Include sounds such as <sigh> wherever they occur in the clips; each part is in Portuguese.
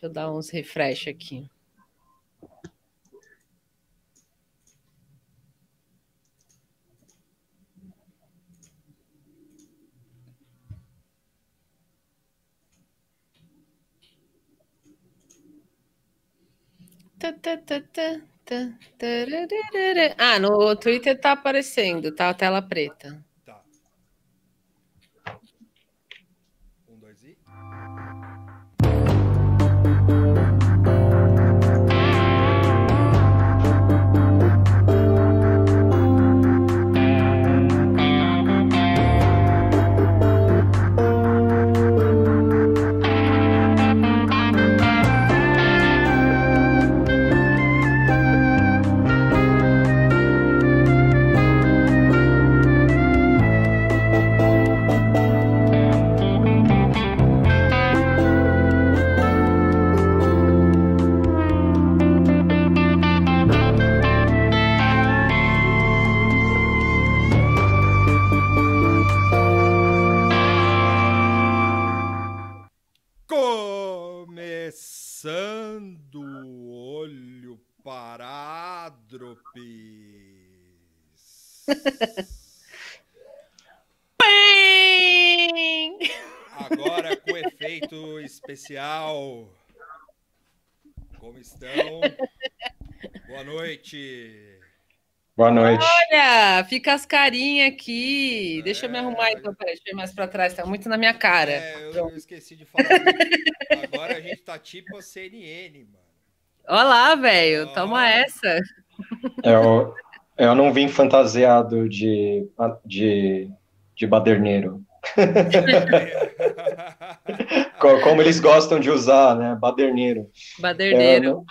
Deixa eu dar uns refresh aqui. Ah, no Twitter tá aparecendo, tá a tela preta. Agora com efeito especial. Como estão? Boa noite. Boa noite. Olha, fica as carinhas aqui. É... Deixa eu me arrumar então, peraí, deixa eu ir mais para trás, tá muito na minha cara. É, eu, eu esqueci de falar. Agora a gente tá tipo a CNN, mano. Olá, velho, toma essa. Eu, eu não vim fantasiado de, de, de baderneiro. <laughs> Como eles gostam de usar, né? Baderneiro. Baderneiro.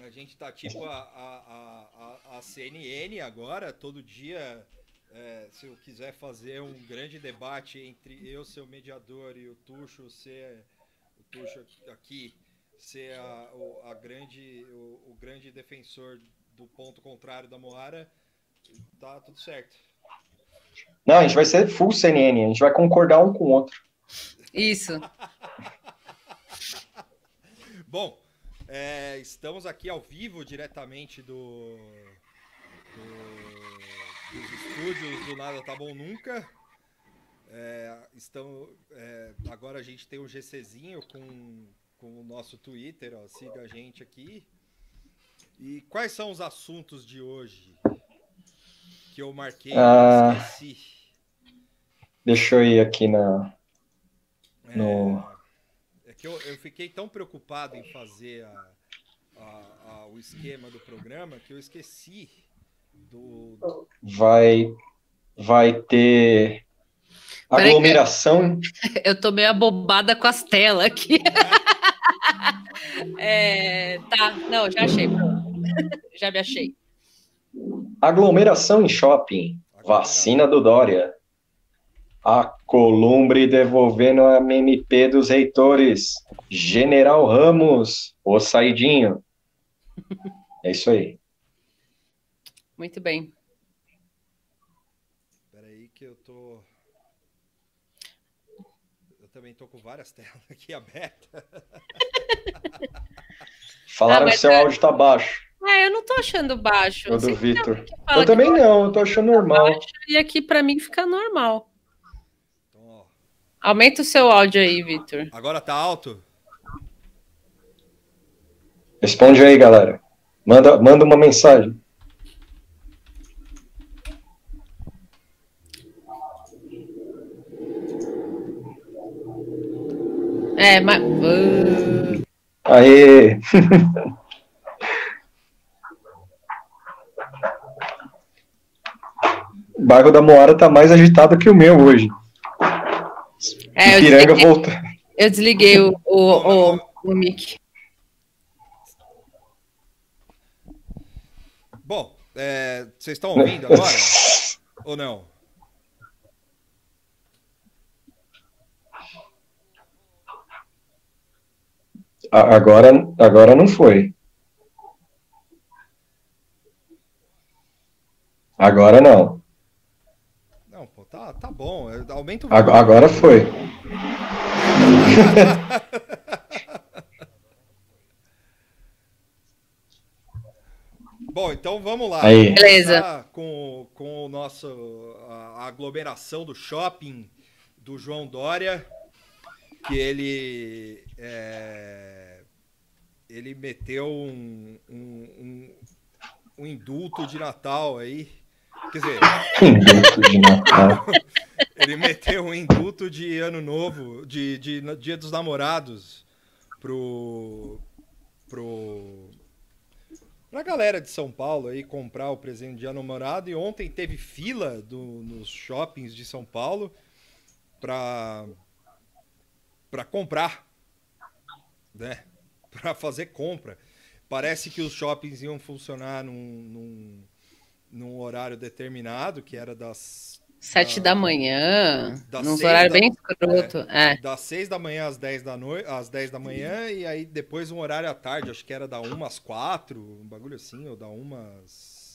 É, a gente tá tipo a, a, a, a CNN agora, todo dia. É, se eu quiser fazer um grande debate entre eu, seu mediador, e o Tuxo ser o Tuxo aqui ser a, o, a grande, o, o grande defensor do ponto contrário da Moara, tá tudo certo. Não, a gente vai ser full CNN, a gente vai concordar um com o outro. Isso. <laughs> Bom, é, estamos aqui ao vivo diretamente do, do dos estúdios do Nada Tá Bom Nunca. É, estão, é, agora a gente tem um GCzinho com, com o nosso Twitter, ó, siga a gente aqui. E quais são os assuntos de hoje? que eu marquei ah, esqueci. Deixa eu ir aqui na. No... É, é que eu, eu fiquei tão preocupado em fazer a, a, a, o esquema do programa que eu esqueci do. Vai, vai ter aglomeração. <laughs> Eu tô meio abobada com as telas aqui. <laughs> é, tá, não, já achei. <laughs> Já me achei. Aglomeração em shopping. Vacina do Dória. A Columbre devolvendo a MMP dos reitores. General Ramos, o Saidinho. É isso aí. Muito bem. Espera aí que eu tô... Eu também tô com várias telas aqui abertas. Falaram ah, que seu é... áudio tá baixo. Ah, eu não tô achando baixo. O do Vitor. Eu também não, eu tô achando normal. Baixo, e aqui para mim fica normal. Aumenta o seu áudio aí, Vitor. Agora tá alto? Responde aí, galera. Manda, manda uma mensagem. É, mas. Aê! <laughs> O bairro da Moara tá mais agitado que o meu hoje. É, Ipiranga voltou. Eu desliguei o, o, o, o mic. Bom, é, vocês estão ouvindo agora? ou não? Agora, agora não foi. Agora não tá bom. Aumenta o volume. Agora foi. <laughs> Bom, então vamos lá. Aí. Beleza. Com, com o nosso a, a aglomeração do shopping do João Dória, que ele é, ele meteu um, um, um, um indulto de Natal aí Quer dizer, <laughs> Indulto de Natal. ele meteu um indulto de ano novo, de, de Dia dos Namorados, pro. pro. pra galera de São Paulo aí comprar o presente de dia namorado. E ontem teve fila do, nos shoppings de São Paulo pra. pra comprar. Né? Pra fazer compra. Parece que os shoppings iam funcionar num, num, num horário determinado, que era das Sete Ah, da manhã, das nos seis horários da- bem escroto. É. das 6 da manhã às 10 da noite, às 10 da manhã e aí depois um horário à tarde, acho que era da 1 às 4, um bagulho assim, ou da 1 às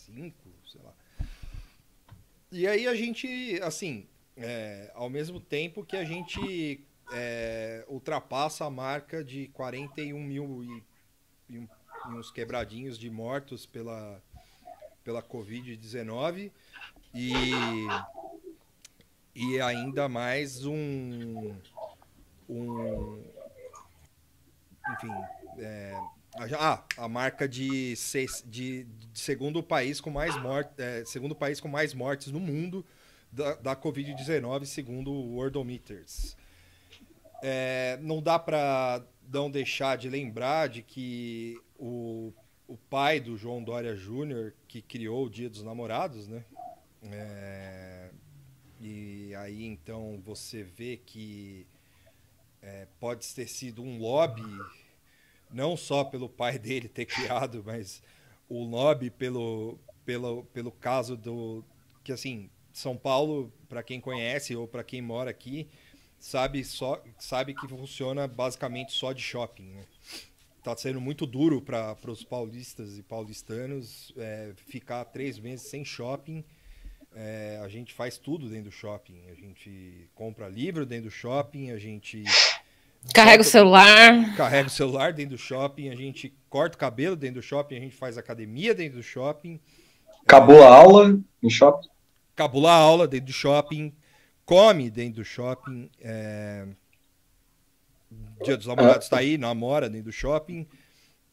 5, sei lá. E aí a gente, assim, é, ao mesmo tempo que a gente é, ultrapassa a marca de 41 mil e, e uns quebradinhos de mortos pela, pela Covid-19 e, e ainda mais um, um enfim, é, ah, a marca de, seis, de, de segundo país com mais mortes, segundo país com mais mortes no mundo da, da Covid-19, segundo o Worldometers. É, não dá para não deixar de lembrar de que o, o pai do João Dória Júnior, que criou o Dia dos Namorados, né? É, e aí então você vê que é, pode ter sido um lobby, não só pelo pai dele ter criado, mas o lobby pelo, pelo, pelo caso do. Que assim, São Paulo, para quem conhece ou para quem mora aqui, sabe, só, sabe que funciona basicamente só de shopping. Né? Tá sendo muito duro para os paulistas e paulistanos é, ficar três meses sem shopping. É, a gente faz tudo dentro do shopping. A gente compra livro dentro do shopping, a gente Carrega o celular. carrega o celular dentro do shopping, a gente corta o cabelo dentro do shopping, a gente faz academia dentro do shopping, Acabou a aula em shopping. cabula a aula dentro do shopping, come dentro do shopping. é, Dia dos namorados tá aí, namora dentro do shopping.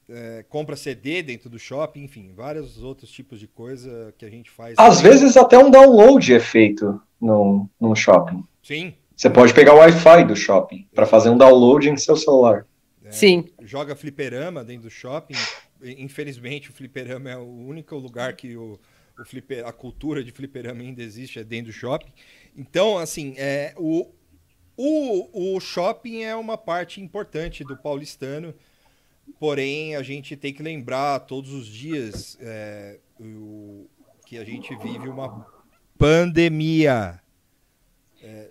é, compra CD dentro do shopping, enfim, vários outros tipos de coisa que a gente faz. Às vezes até um download é feito no, no shopping. Sim, Você pode pegar o Wi-Fi do shopping para fazer um download em seu celular. Sim. joga fliperama dentro do shopping. Infelizmente, o fliperama é o único lugar que o, o fliper, a cultura de fliperama ainda existe, é dentro do shopping. Então, assim, é, o, o, o shopping é uma parte importante do paulistano, porém, a gente tem que lembrar todos os dias é, o, que a gente vive uma pandemia.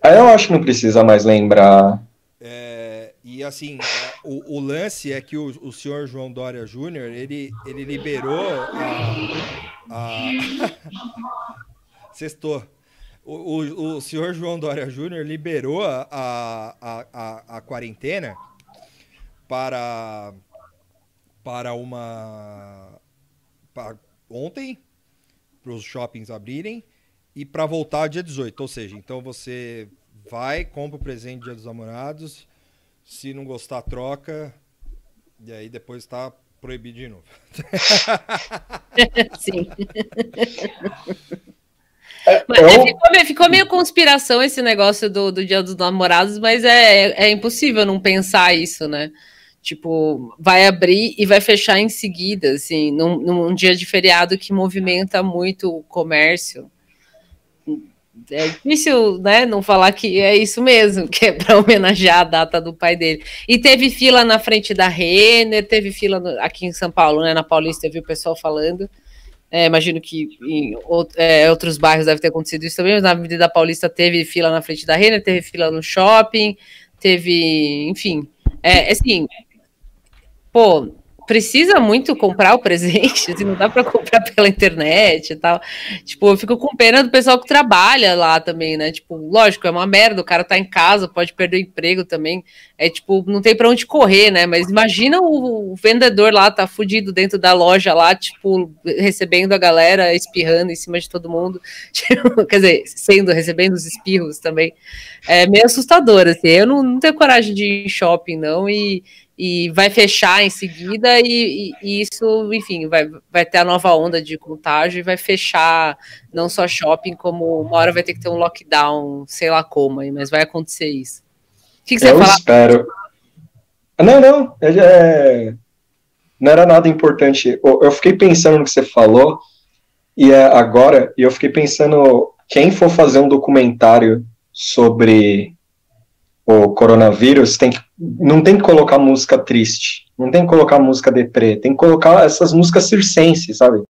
Aí eu acho que não precisa mais lembrar. É, e assim, é, o, o lance é que o, o senhor João Dória Júnior, ele, ele liberou a. a... <laughs> Sextou. O, o, o senhor João Dória Júnior liberou a, a, a, a, quarentena para, para uma. Para ontem, para os shoppings abrirem e para voltar dia 18. Ou seja, então você vai, compra o presente dia dos namorados, se não gostar, troca, e aí depois tá proibido de novo. <laughs> Sim. <laughs> Eu- Mas é, ficou, meio, ficou meio conspiração esse negócio do, do Dia dos Namorados, mas é, é impossível não pensar isso, né? Tipo, vai abrir e vai fechar em seguida, assim, num, num dia de feriado que movimenta muito o comércio. É difícil, né, não falar que é isso mesmo, que é para homenagear a data do pai dele. E teve fila na frente da Renner, teve fila no- aqui em São Paulo, né, na Paulista, eu vi o pessoal falando. É, imagino que em é, outros bairros deve ter acontecido isso também, mas na Avenida Paulista teve fila na frente da Renner, teve fila no shopping, teve, enfim, é assim, pô, precisa muito comprar o presente, assim, não dá para comprar pela internet e tal. Tipo, eu fico com pena do pessoal que trabalha lá também, né? Tipo, lógico, é uma merda, o cara tá em casa, pode perder o emprego também. É tipo, não tem para onde correr, né? Mas imagina o, o, vendedor lá, tá fudido dentro da loja lá, tipo, recebendo a galera, espirrando em cima de todo mundo. <laughs> Tipo, quer dizer, sendo, recebendo os espirros também. É meio assustador, assim. Eu não, não tenho coragem de ir em shopping, não, e e vai fechar em seguida, e, e, isso, enfim, vai, vai ter a nova onda de contágio e vai fechar não só shopping, como uma hora vai ter que ter um lockdown, sei lá como, mas vai acontecer isso. O que, que você Eu falar? espero. Não, não, é, é, não era nada importante. Eu fiquei pensando no que você falou, e é agora, e eu fiquei pensando, quem for fazer um documentário sobre o coronavírus, tem que, não tem que colocar música triste, não tem que colocar música deprê, tem que colocar essas músicas circenses, sabe?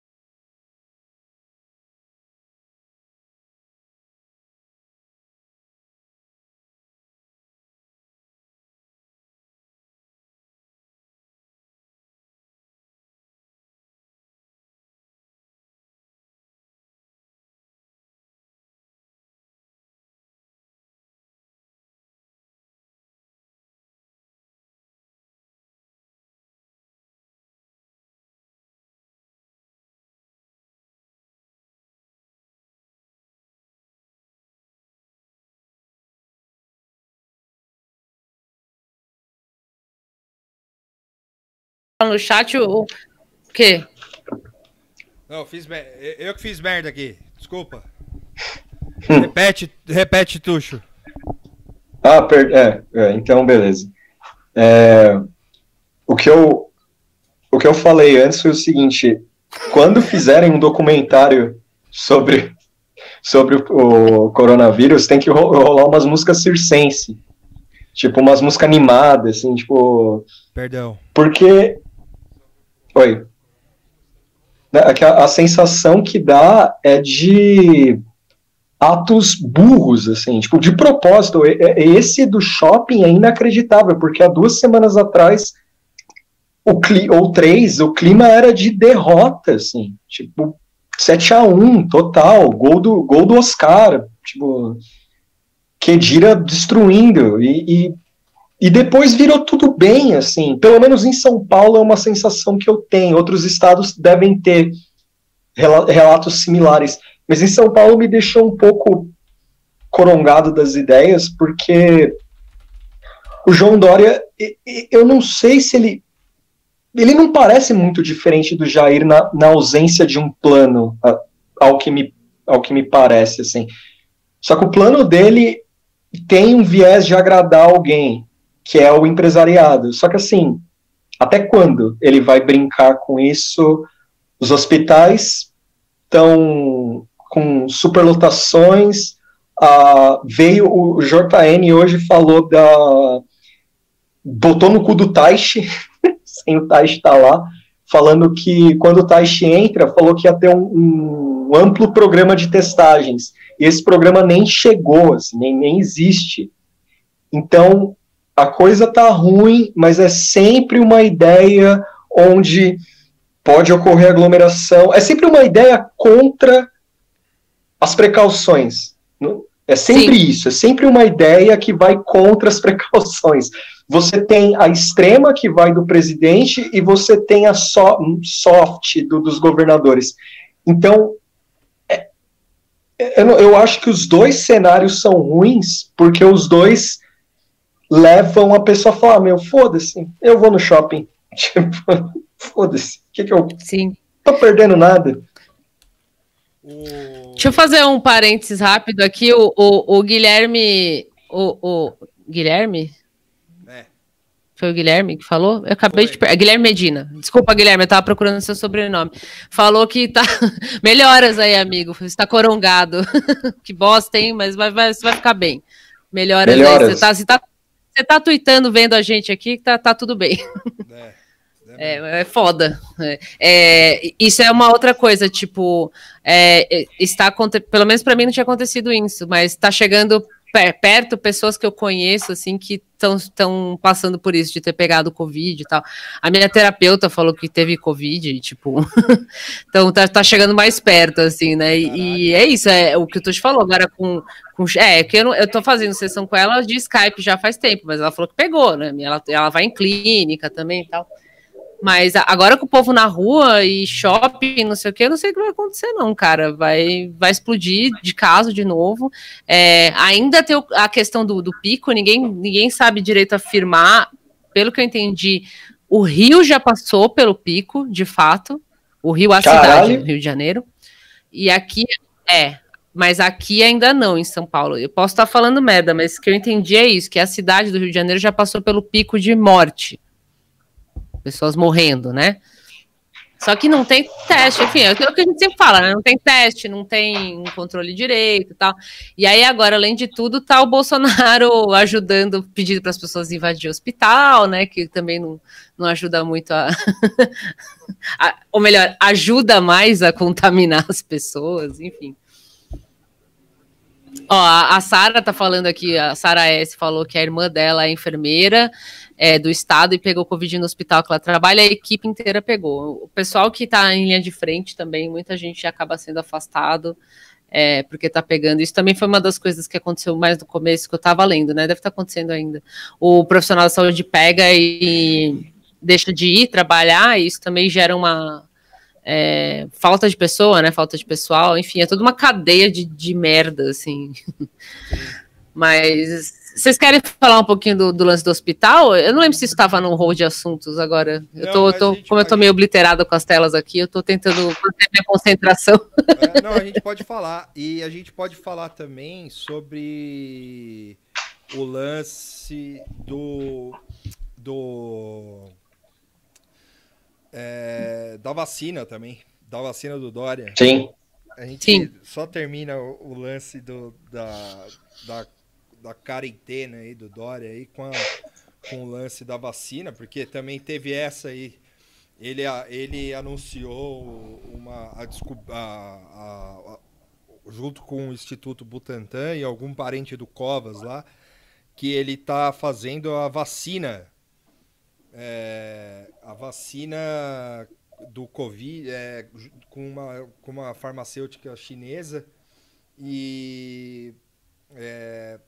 No chat o, o quê? Não, fiz eu que fiz merda aqui. Desculpa. Hum. repete, repete, Tuxo. Ah, per... é, é, então beleza. É, o que eu o que eu falei antes foi o seguinte: quando fizerem um documentário sobre sobre o, o coronavírus, tem que rolar umas músicas circense, tipo umas músicas animadas, assim, tipo. Perdão. Porque Oi. Né, é a, a sensação que dá é de atos burros, assim, tipo, de propósito. Esse do shopping é inacreditável, porque há duas semanas atrás, o ou três, o clima era de derrota, assim, tipo, 7 a 1 total, gol do, gol do Oscar, tipo, Kedira destruindo, e, e e depois virou tudo bem, assim. Pelo menos em São Paulo é uma sensação que eu tenho. Outros estados devem ter relatos similares. Mas em São Paulo me deixou um pouco corongado das ideias, porque o João Dória, eu não sei se ele. Ele não parece muito diferente do Jair na, na ausência de um plano, ao que, me, ao que me parece, assim. Só que o plano dele tem um viés de agradar alguém que é o empresariado. Só que assim, até quando ele vai brincar com isso? Os hospitais estão com superlotações. Veio o JN hoje falou da botou no cu do Taishi, <laughs> sem o Taishi estar tá lá, falando que quando o Taishi entra, falou que ia ter um, um, amplo programa de testagens. E esse programa nem chegou, assim, nem, nem existe. Então, a coisa tá ruim, mas é sempre uma ideia onde pode ocorrer aglomeração. É sempre uma ideia contra as precauções. É sempre Sim. isso, é sempre uma ideia que vai contra as precauções. Você tem a extrema que vai do presidente e você tem a so, soft do, dos governadores. Então, é, eu, eu acho que os dois cenários são ruins, porque os dois levam a pessoa a falar, meu, foda-se, eu vou no shopping. <laughs> Tipo, foda-se, o que, que eu. Sim. Tô perdendo nada. Deixa eu fazer um parênteses rápido aqui. O, o, o Guilherme. O, o, Guilherme? É. Foi o Guilherme que falou? Eu acabei Foi. de. Per... Guilherme Medina. Desculpa, Guilherme, eu tava procurando seu sobrenome. Falou que tá. <laughs> Melhoras aí, amigo. Você tá corongado. <laughs> que bosta, hein? Mas vai, vai, você vai ficar bem. Melhoras, Melhoras. aí. Você tá, você tá você tá tweetando vendo a gente aqui, tá, tá tudo bem. É, é, é, é foda. É, é, isso é uma outra coisa, tipo, é, está pelo menos para mim não tinha acontecido isso, mas está chegando perto pessoas que eu conheço, assim, que estão passando por isso, de ter pegado Covid e tal. A minha terapeuta falou que teve Covid, tipo. <laughs> então tá, tá chegando mais perto, assim, né? E, e, é isso, é o que tu te falou agora com. com é, que eu, não, eu tô fazendo sessão com ela de Skype já faz tempo, mas ela falou que pegou, né? Ela, ela vai em clínica também e tal. Mas agora com o povo na rua e shopping, não sei o que, eu não sei o que vai acontecer, não, cara. Vai, vai explodir de caso de novo. É, ainda tem a questão do, do pico, ninguém, ninguém sabe direito afirmar. Pelo que eu entendi, o Rio já passou pelo pico, de fato. O Rio, a Caralho. cidade, Rio de Janeiro. E aqui é, mas aqui ainda não, em São Paulo. Eu posso estar falando merda, mas o que eu entendi é isso: que a cidade do Rio de Janeiro já passou pelo pico de morte pessoas morrendo, né? Só que não tem teste, enfim, é aquilo que a gente sempre fala, né? Não tem teste, não tem um controle direito e tal. E aí, agora, além de tudo, tá o Bolsonaro <laughs> ajudando, pedindo para as pessoas invadir o hospital, né? Que também não, não ajuda muito a, <laughs> a. Ou melhor, ajuda mais a contaminar as pessoas, enfim. Ó, a, Sara tá falando aqui, a Sara S falou que a irmã dela é enfermeira é, do estado e pegou Covid no hospital que ela trabalha, a equipe inteira pegou. O pessoal que está em linha de frente também, muita gente acaba sendo afastado. É, porque está pegando. Isso também foi uma das coisas que aconteceu mais no começo que eu estava lendo, né? Deve estar tá acontecendo ainda. O profissional da saúde pega e deixa de ir trabalhar, e isso também gera uma é, falta de pessoa, né? Falta de pessoal, enfim, é toda uma cadeia de, de merda, assim. <laughs> Mas vocês querem falar um pouquinho do, do, lance do hospital? Eu não lembro se estava no rol de assuntos agora. Eu tô, tô como eu tô meio obliterada com as telas aqui, eu tô tentando manter minha concentração. <laughs> É, não, a gente pode falar. E a gente pode falar também sobre o lance do. do é, da vacina também. Da vacina do Dória. Sim. A gente Sim. só termina o, o lance do, da, da da quarentena aí do Dória aí com, a, com o lance da vacina, porque também teve essa aí. Ele, ele anunciou uma a, a, a, junto com o Instituto Butantan e algum parente do Covas lá, que ele está fazendo a vacina. É, a vacina do Covid é, com, uma, com uma farmacêutica chinesa e é,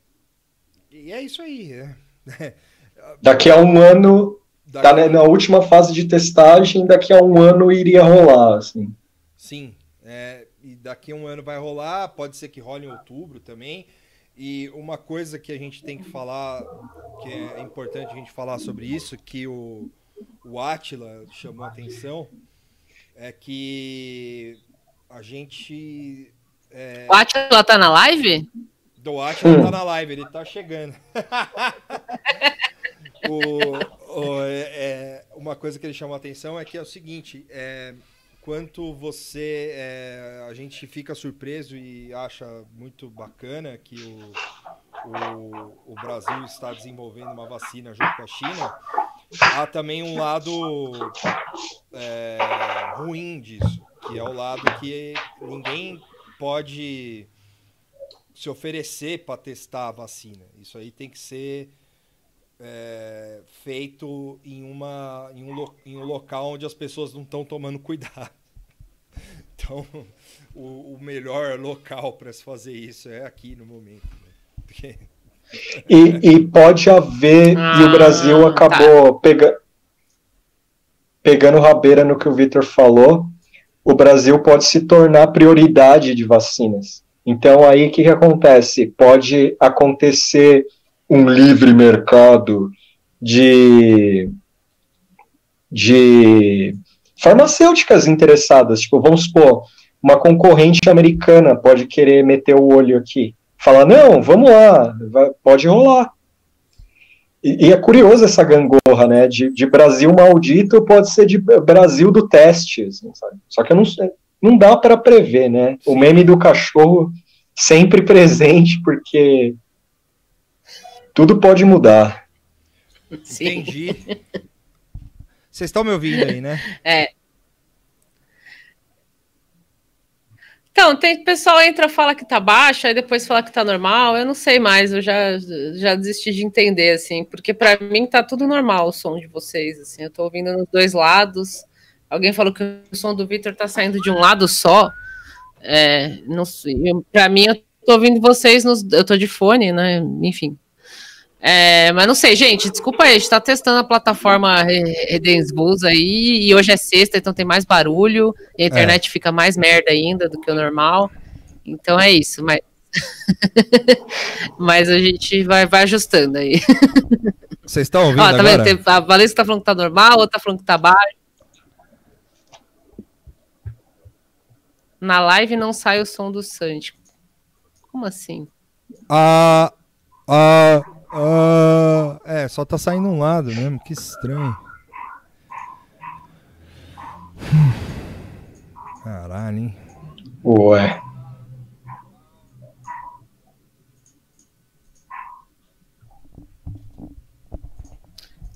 e é isso aí. É. <laughs> Daqui a um ano, daqui... tá na última fase de testagem, daqui a um ano iria rolar, assim. Sim, é, e daqui a um ano vai rolar, pode ser que role em outubro também. E uma coisa que a gente tem que falar, que é importante a gente falar sobre isso, que o, o Atila chamou a atenção, é que a gente. É... O Atila tá na live? Do Atila tá na live, ele tá chegando. <laughs> o, o, é, é, uma coisa que ele chamou a atenção é que é o seguinte: é, quanto você. É, a gente fica surpreso e acha muito bacana que o, o, o, Brasil está desenvolvendo uma vacina junto com a China, há também um lado é, ruim disso, que é o lado que ninguém pode se oferecer para testar a vacina. Isso aí tem que ser é, feito em, uma, em, um, em um local onde as pessoas não estão tomando cuidado. <laughs> Então, o, o melhor local para se fazer isso é aqui no momento. Né? Porque... E, e, pode haver, ah, e o Brasil ah, acabou tá. pega, pegando rabeira no que o Victor falou, o Brasil pode se tornar prioridade de vacinas. Então, aí o que, que acontece? Pode acontecer um livre mercado de, de farmacêuticas interessadas. Tipo, vamos supor, uma concorrente americana pode querer meter o olho aqui. Fala, não, vamos lá, vai, pode rolar. E, e, é curioso essa gangorra, né? De, de, Brasil maldito pode ser de Brasil do teste. Assim, Só que eu não sei não dá para prever, né? O meme do cachorro sempre <laughs> presente, porque tudo pode mudar. Entendi. <laughs> Vocês estão me ouvindo aí, né? É. Então, tem pessoal entra fala que tá baixo, aí depois fala que tá normal. Eu não sei mais, eu já, já desisti de entender, assim, porque para mim tá tudo normal o som de vocês, assim. Eu tô ouvindo nos dois lados. Alguém falou que o som do Victor tá saindo de um lado só. É, não sei. Para mim, eu tô ouvindo vocês nos. Eu tô de fone, né? Enfim. É, mas não sei, gente, desculpa aí, a gente tá testando a plataforma Redensbus aí, e hoje é sexta, então tem mais barulho, e a internet é. fica mais merda ainda do que o normal. Então é isso, mas. <laughs> mas a gente vai, vai ajustando aí. Vocês estão ouvindo? Ó, tá agora? vendo? A Valência tá falando que tá normal, outra tá falando que tá baixo. Na live não sai o som do Santi. Como assim? Ah. Ah. Uh, é, só tá saindo um lado mesmo, que estranho. Caralho, hein? Ué.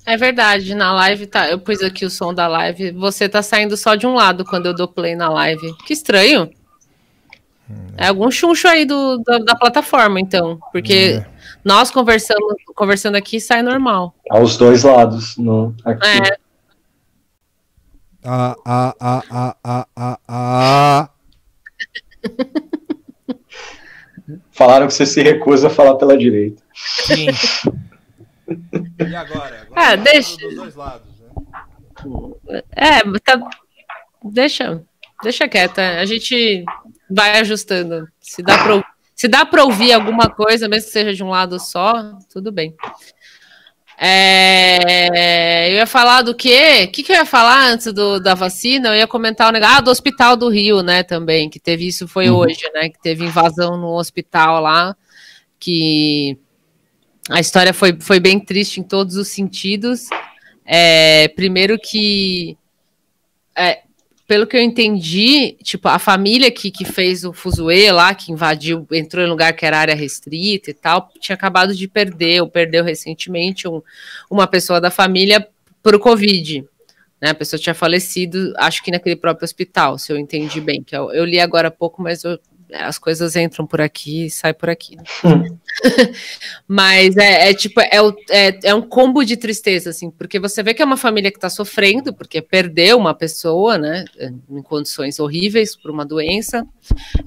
É verdade, na live tá. Eu pus aqui o som da live. Você tá saindo só de um lado quando eu dou play na live. Que estranho. Hum, é algum chuncho aí do, da, da plataforma, então. Porque. É. Nós conversamos, conversando aqui sai normal. Aos dois lados, no, aqui. É. Ah, ah, ah, ah, ah, ah, ah. Falaram que você se recusa a falar pela direita. Sim. e agora? agora ah, deixa. Dos dois lados, né? É, tá. Deixa, deixa quieta. A gente vai ajustando. Se dá para se dá para ouvir alguma coisa, mesmo que seja de um lado só, tudo bem. É, eu ia falar do quê? O que, que eu ia falar antes do, da vacina? Eu ia comentar o negócio ah, do hospital do Rio, né? Também, que teve isso foi uhum. hoje, né? Que teve invasão no hospital lá, que a história foi, foi bem triste em todos os sentidos. É, primeiro que é, pelo que eu entendi, tipo, a família que, que fez o fuzuê lá, que invadiu, entrou em lugar que era área restrita e tal, tinha acabado de perder, ou perdeu recentemente um, uma pessoa da família por o Covid. Né? A pessoa tinha falecido, acho que naquele próprio hospital, se eu entendi bem. Que eu, eu li agora há pouco, mas eu as coisas entram por aqui e saem por aqui. Né? Hum. <laughs> Mas é, é tipo, é, é, é, um combo de tristeza, assim, porque você vê que é uma família que está sofrendo, porque perdeu uma pessoa, né, em condições horríveis por uma doença.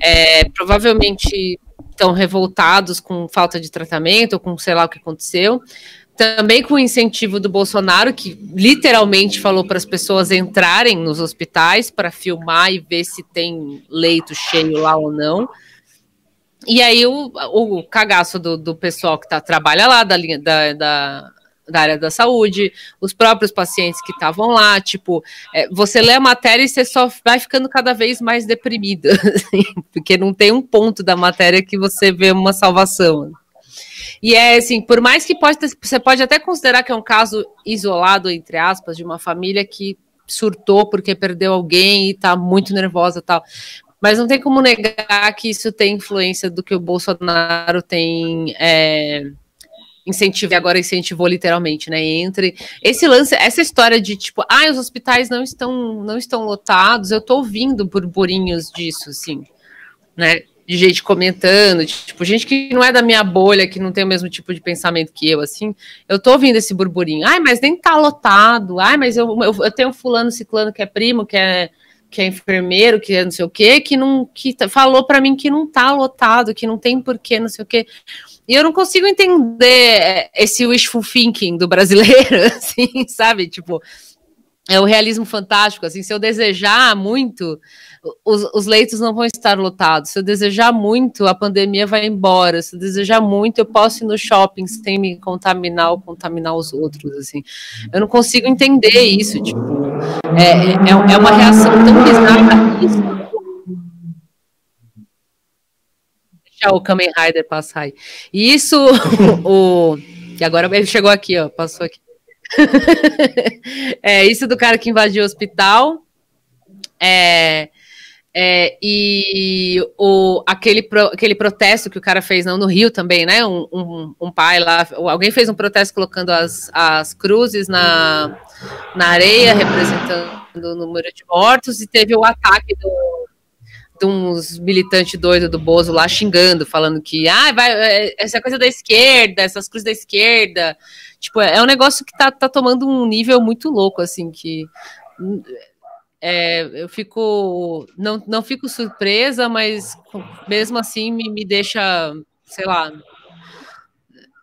É, provavelmente estão revoltados com falta de tratamento, ou com sei lá o que aconteceu também com o incentivo do Bolsonaro, que literalmente falou para as pessoas entrarem nos hospitais para filmar e ver se tem leito cheio lá ou não. E aí o, o cagaço do, do pessoal que tá, trabalha lá, da, linha, da, da, da área da saúde, os próprios pacientes que estavam lá, tipo, é, você lê a matéria e você só vai ficando cada vez mais deprimida, <laughs> assim, porque não tem um ponto da matéria que você vê uma salvação. E é assim, por mais que pode ter, você pode até considerar que é um caso isolado, entre aspas, de uma família que surtou porque perdeu alguém e tá muito nervosa tal. Mas não tem como negar que isso tem influência do que o Bolsonaro tem é, incentivou, agora incentivou literalmente, né? Entre esse lance, essa história de tipo, ah, os hospitais não estão, não estão lotados, eu tô ouvindo burburinhos disso, assim, né? De gente comentando, tipo, gente que não é da minha bolha, que não tem o mesmo tipo de pensamento que eu, assim, eu tô ouvindo esse burburinho. Ai, mas nem tá lotado. Ai, mas eu, eu, eu tenho fulano ciclano que é primo, que é que é enfermeiro, que é não sei o quê, que não que tá, falou para mim que não tá lotado, que não tem porquê, não sei o quê. E eu não consigo entender esse wishful thinking do brasileiro, <laughs> assim, sabe? Tipo, é o realismo fantástico, assim, se eu desejar muito, os, os, leitos não vão estar lotados. Se eu desejar muito, a pandemia vai embora. Se eu desejar muito, eu posso ir no shopping sem me contaminar ou contaminar os outros, assim. Eu não consigo entender isso, tipo, é, é, é uma reação tão bizarra isso. Deixa o Kamen Rider passar aí. E isso, <laughs> o, e agora ele chegou aqui, ó, passou aqui. <laughs> é, isso do cara que invadiu o hospital. É, é, e o, aquele, pro, aquele protesto que o cara fez não, no Rio também, né? Um, um, um, pai lá, alguém fez um protesto colocando as, as cruzes na, na areia, representando o número de mortos, e teve o ataque do, de uns militantes doidos do Bozo lá xingando, falando que ah, vai, é, essa coisa da esquerda, essas cruzes da esquerda. Tipo, é um negócio que tá, tá tomando um nível muito louco, assim, que é, eu fico. Não, não fico surpresa, mas mesmo assim me, me deixa, sei lá.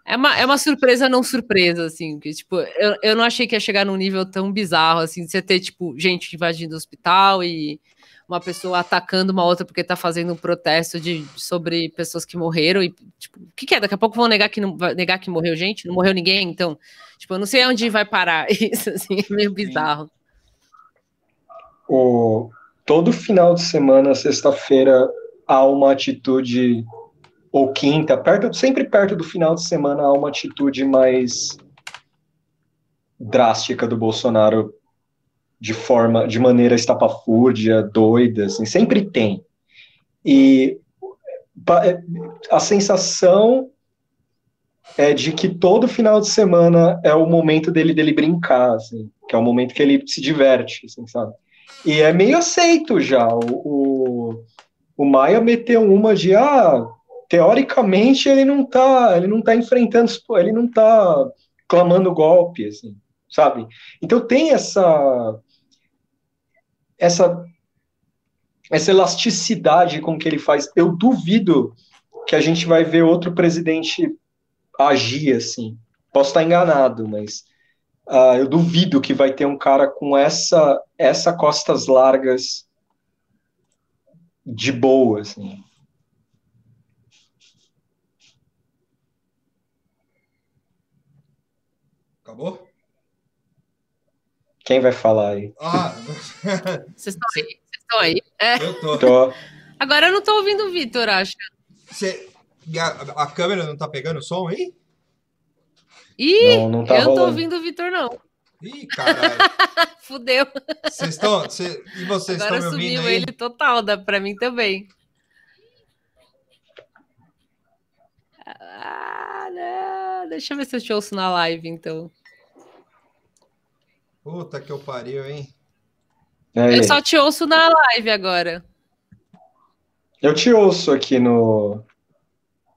É uma, é uma surpresa não surpresa, assim, que, tipo, eu, eu não achei que ia chegar num nível tão bizarro, assim, de você ter, tipo, gente invadindo o hospital e uma pessoa atacando uma outra porque tá fazendo um protesto de, sobre pessoas que morreram e, tipo, o que, que é? Daqui a pouco vão negar que, não, negar que morreu gente? Não morreu ninguém? Então, tipo, eu não sei onde vai parar <laughs> isso, assim, é meio bizarro. O, todo final de semana, sexta-feira, há uma atitude, ou quinta, perto, sempre perto do final de semana, há uma atitude mais drástica do Bolsonaro de forma, de maneira estapafúrdia, doida, assim, sempre tem. E é, a sensação é de que todo final de semana é o momento dele dele brincar, assim, que é o momento que ele se diverte, assim, sabe? E é meio aceito já. O, o, o Maia meteu uma de ah, teoricamente ele não tá, ele não tá enfrentando, ele não tá clamando golpe, assim, sabe? Então tem essa essa essa elasticidade com que ele faz. Eu duvido que a gente vai ver outro presidente agir assim. Posso estar enganado, mas uh, eu duvido que vai ter um cara com essa essa costas largas de boa, assim. Acabou? Quem vai falar aí? Ah, <laughs> vocês estão aí? Vocês estão aí? É. Eu tô. tô. Agora eu não tô ouvindo o Vitor, acho. Você, a, a, câmera não tá pegando som aí? Ih, não, não tá eu não tô ouvindo o Vitor, não. Ih, caralho. <laughs> Fudeu. Vocês estão. Cê, e vocês estão me ouvindo aí? ele total, dá pra mim também. Ah, não. Deixa eu ver se eu te ouço na live, então. Puta que eu pariu, hein? Eu só te ouço na live agora. Eu te ouço aqui no.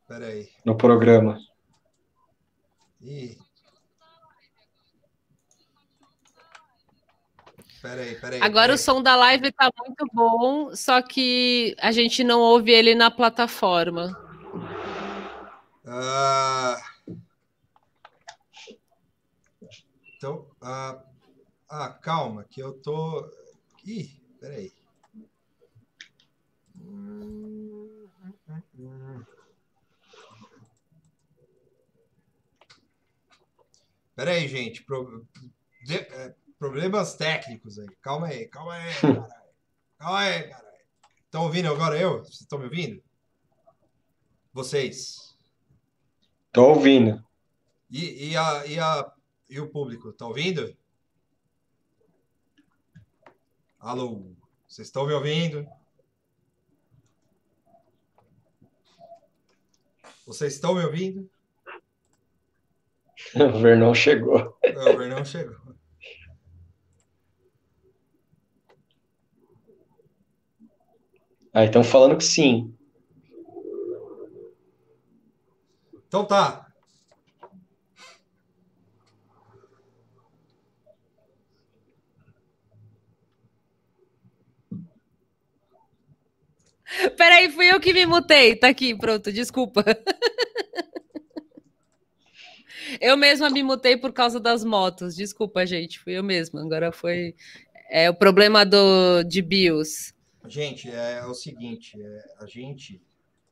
Peraí. No programa. Ih. Peraí, peraí. Agora peraí. o som da live tá muito bom, só que a gente não ouve ele na plataforma. Ah. Então, ah, ah, calma, que eu tô. Ih, peraí. Peraí, gente. Pro... De... É, problemas técnicos aí. Calma aí, calma aí, <laughs> caralho. Calma aí, caralho. Estão ouvindo agora eu? Vocês estão me ouvindo? Vocês? Tô ouvindo. E, e, a, e, a, e o público? Tá ouvindo? Alô, vocês estão me ouvindo? Vocês estão me ouvindo? <laughs> O Vernon chegou. É, o Vernon chegou. Ah, estão falando que sim. Então tá. Peraí, fui eu que me mutei. Tá aqui, pronto, desculpa. <laughs> Eu mesma me mutei por causa das motos. Desculpa, gente. Fui eu mesma. Agora foi é, o problema do, de BIOS. Gente, é, é o seguinte: é, a gente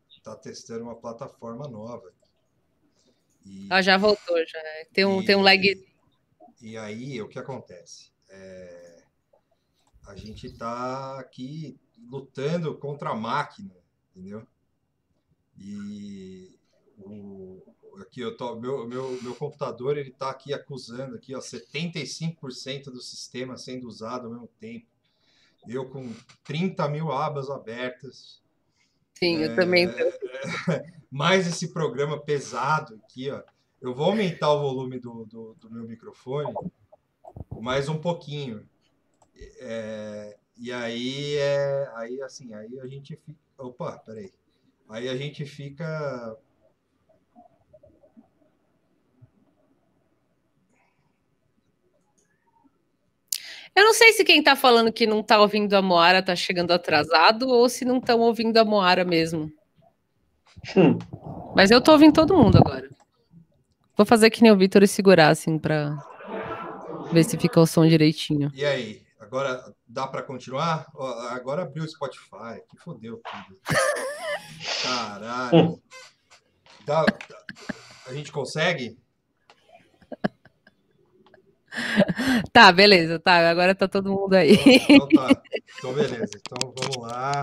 está testando uma plataforma nova. E, ah, já voltou, já. Tem um, e, tem um lag. E aí, o que acontece? É, a gente está aqui lutando contra a máquina, entendeu? E o, aqui eu tô, meu, meu, meu computador ele está aqui acusando aqui, ó, 75% do sistema sendo usado ao mesmo tempo. Eu com 30 mil abas abertas. Sim, é, eu também. <laughs> mais esse programa pesado aqui, ó. Eu vou aumentar o volume do, do, do meu microfone mais um pouquinho. É, e aí é. Aí assim, aí a gente fica. Opa, peraí. Aí a gente fica. Eu não sei se quem tá falando que não tá ouvindo a Moara tá chegando atrasado ou se não estão ouvindo a Moara mesmo. Hum. Mas eu tô ouvindo todo mundo agora. Vou fazer que nem o Vitor e segurar, assim, pra ver se fica o som direitinho. E aí? Agora dá para continuar? agora abriu o Spotify, que fodeu tudo. <laughs> Caralho. Dá, a gente consegue? <laughs> Tá, beleza, tá. Agora tá todo mundo aí. Então, então tá. <laughs> Então, beleza. Então vamos lá.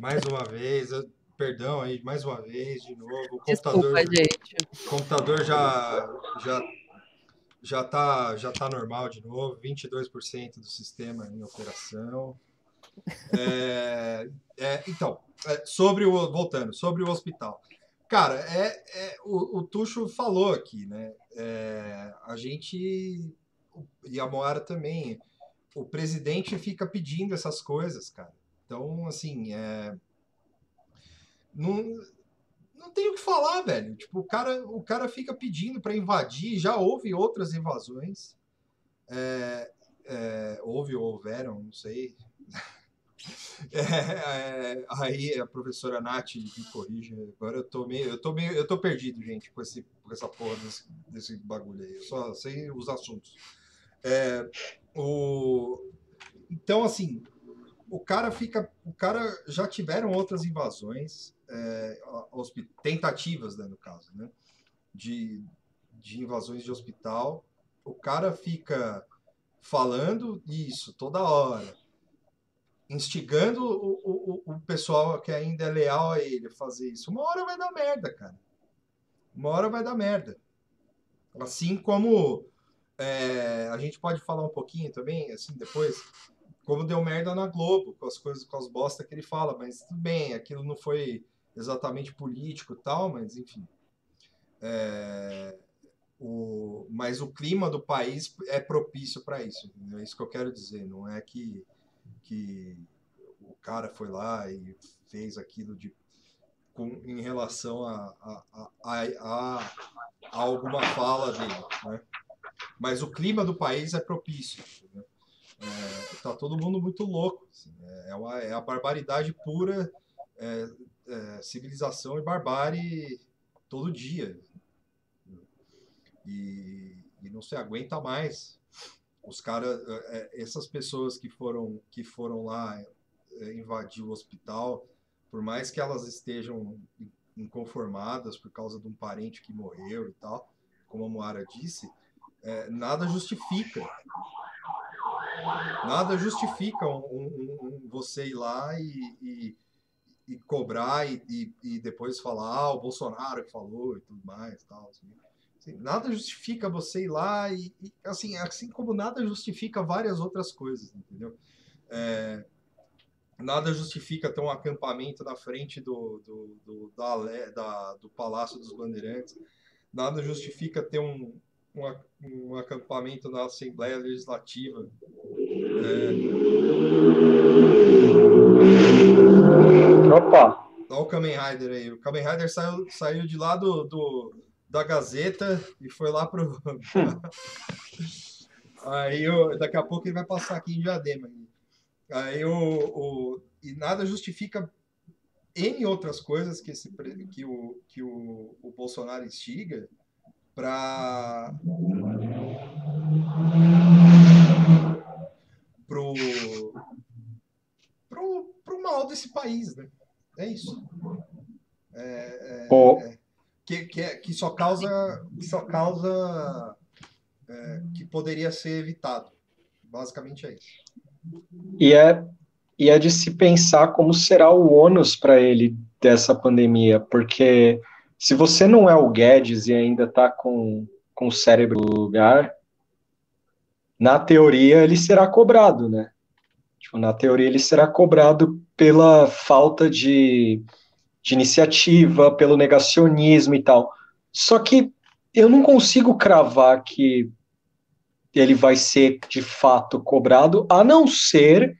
Mais uma vez. Perdão aí, mais uma vez, de novo. O computador, Desculpa, gente. O computador já, já já está já tá normal de novo, 22% do sistema em operação. É, é, então, é, sobre o voltando, sobre o hospital. Cara, é, é o, o Tuxo falou aqui, né? É, a gente e a Moara também. O presidente fica pedindo essas coisas, cara. Então, assim, é, não, não tem o que falar, velho. Tipo, o cara, o cara fica pedindo para invadir. Já houve outras invasões. É, é, houve ou houveram, não sei. <laughs> É, é, aí a professora Nath me corrige. Agora eu tô meio, eu tô meio, eu tô perdido, gente, com, esse, com essa porra desse, desse bagulho aí. Eu só sei os assuntos. É, o, então, assim, o cara fica, o cara já tiveram outras invasões é, tentativas, né, no caso, né, de, de invasões de hospital. O cara fica falando isso toda hora, instigando o, o, o pessoal que ainda é leal a ele a fazer isso. Uma hora vai dar merda, cara. Uma hora vai dar merda. Assim como é, a gente pode falar um pouquinho também, assim, depois, como deu merda na Globo, com as coisas, com as bosta que ele fala, mas tudo bem, aquilo não foi exatamente político tal, mas enfim. É, o, mas o clima do país é propício para isso. É isso que eu quero dizer. Não é que, que o cara foi lá e fez aquilo de, com, em relação a, a, a, a, alguma fala dele. Né? Mas o clima do país é propício. Né? É, tá todo mundo muito louco. Assim, é, é, uma, é a barbaridade pura é, é, civilização e barbárie todo dia. E, e não se aguenta mais. Os caras, é, é, essas pessoas que foram, que foram lá é, invadir o hospital, por mais que elas estejam inconformadas por causa de um parente que morreu e tal, como a Moara disse, é, nada justifica. Nada justifica um, um, um, você ir lá e, e, e cobrar e, e, depois falar, ah, o Bolsonaro que falou e tudo mais, tal. Assim. Assim, nada justifica você ir lá e, e, assim, assim como nada justifica várias outras coisas, entendeu? É, nada justifica ter um acampamento na frente do, do, do, da, da, do Palácio dos Bandeirantes, nada justifica ter um, um, um acampamento na Assembleia Legislativa. É... Opa! Olha o Kamen Rider aí. O Kamen Rider saiu, saiu de lá do, do da Gazeta e foi lá pro. <laughs> aí eu, daqui a pouco ele vai passar aqui em Diadema. Aí o, o, e nada justifica N outras coisas que, esse, que, o, que o, o Bolsonaro instiga para pro, pro, pro mal desse país, né? É isso. É, é, é, que, que, é, que só causa que só causa é, que poderia ser evitado. Basicamente é isso. E é e é de se pensar como será o ônus para ele dessa pandemia, porque se você não é o Guedes e ainda está com, com o cérebro no lugar, na teoria ele será cobrado, né? Tipo, na teoria ele será cobrado pela falta de, de iniciativa, pelo negacionismo e tal. Só que eu não consigo cravar que ele vai ser de fato cobrado, a não ser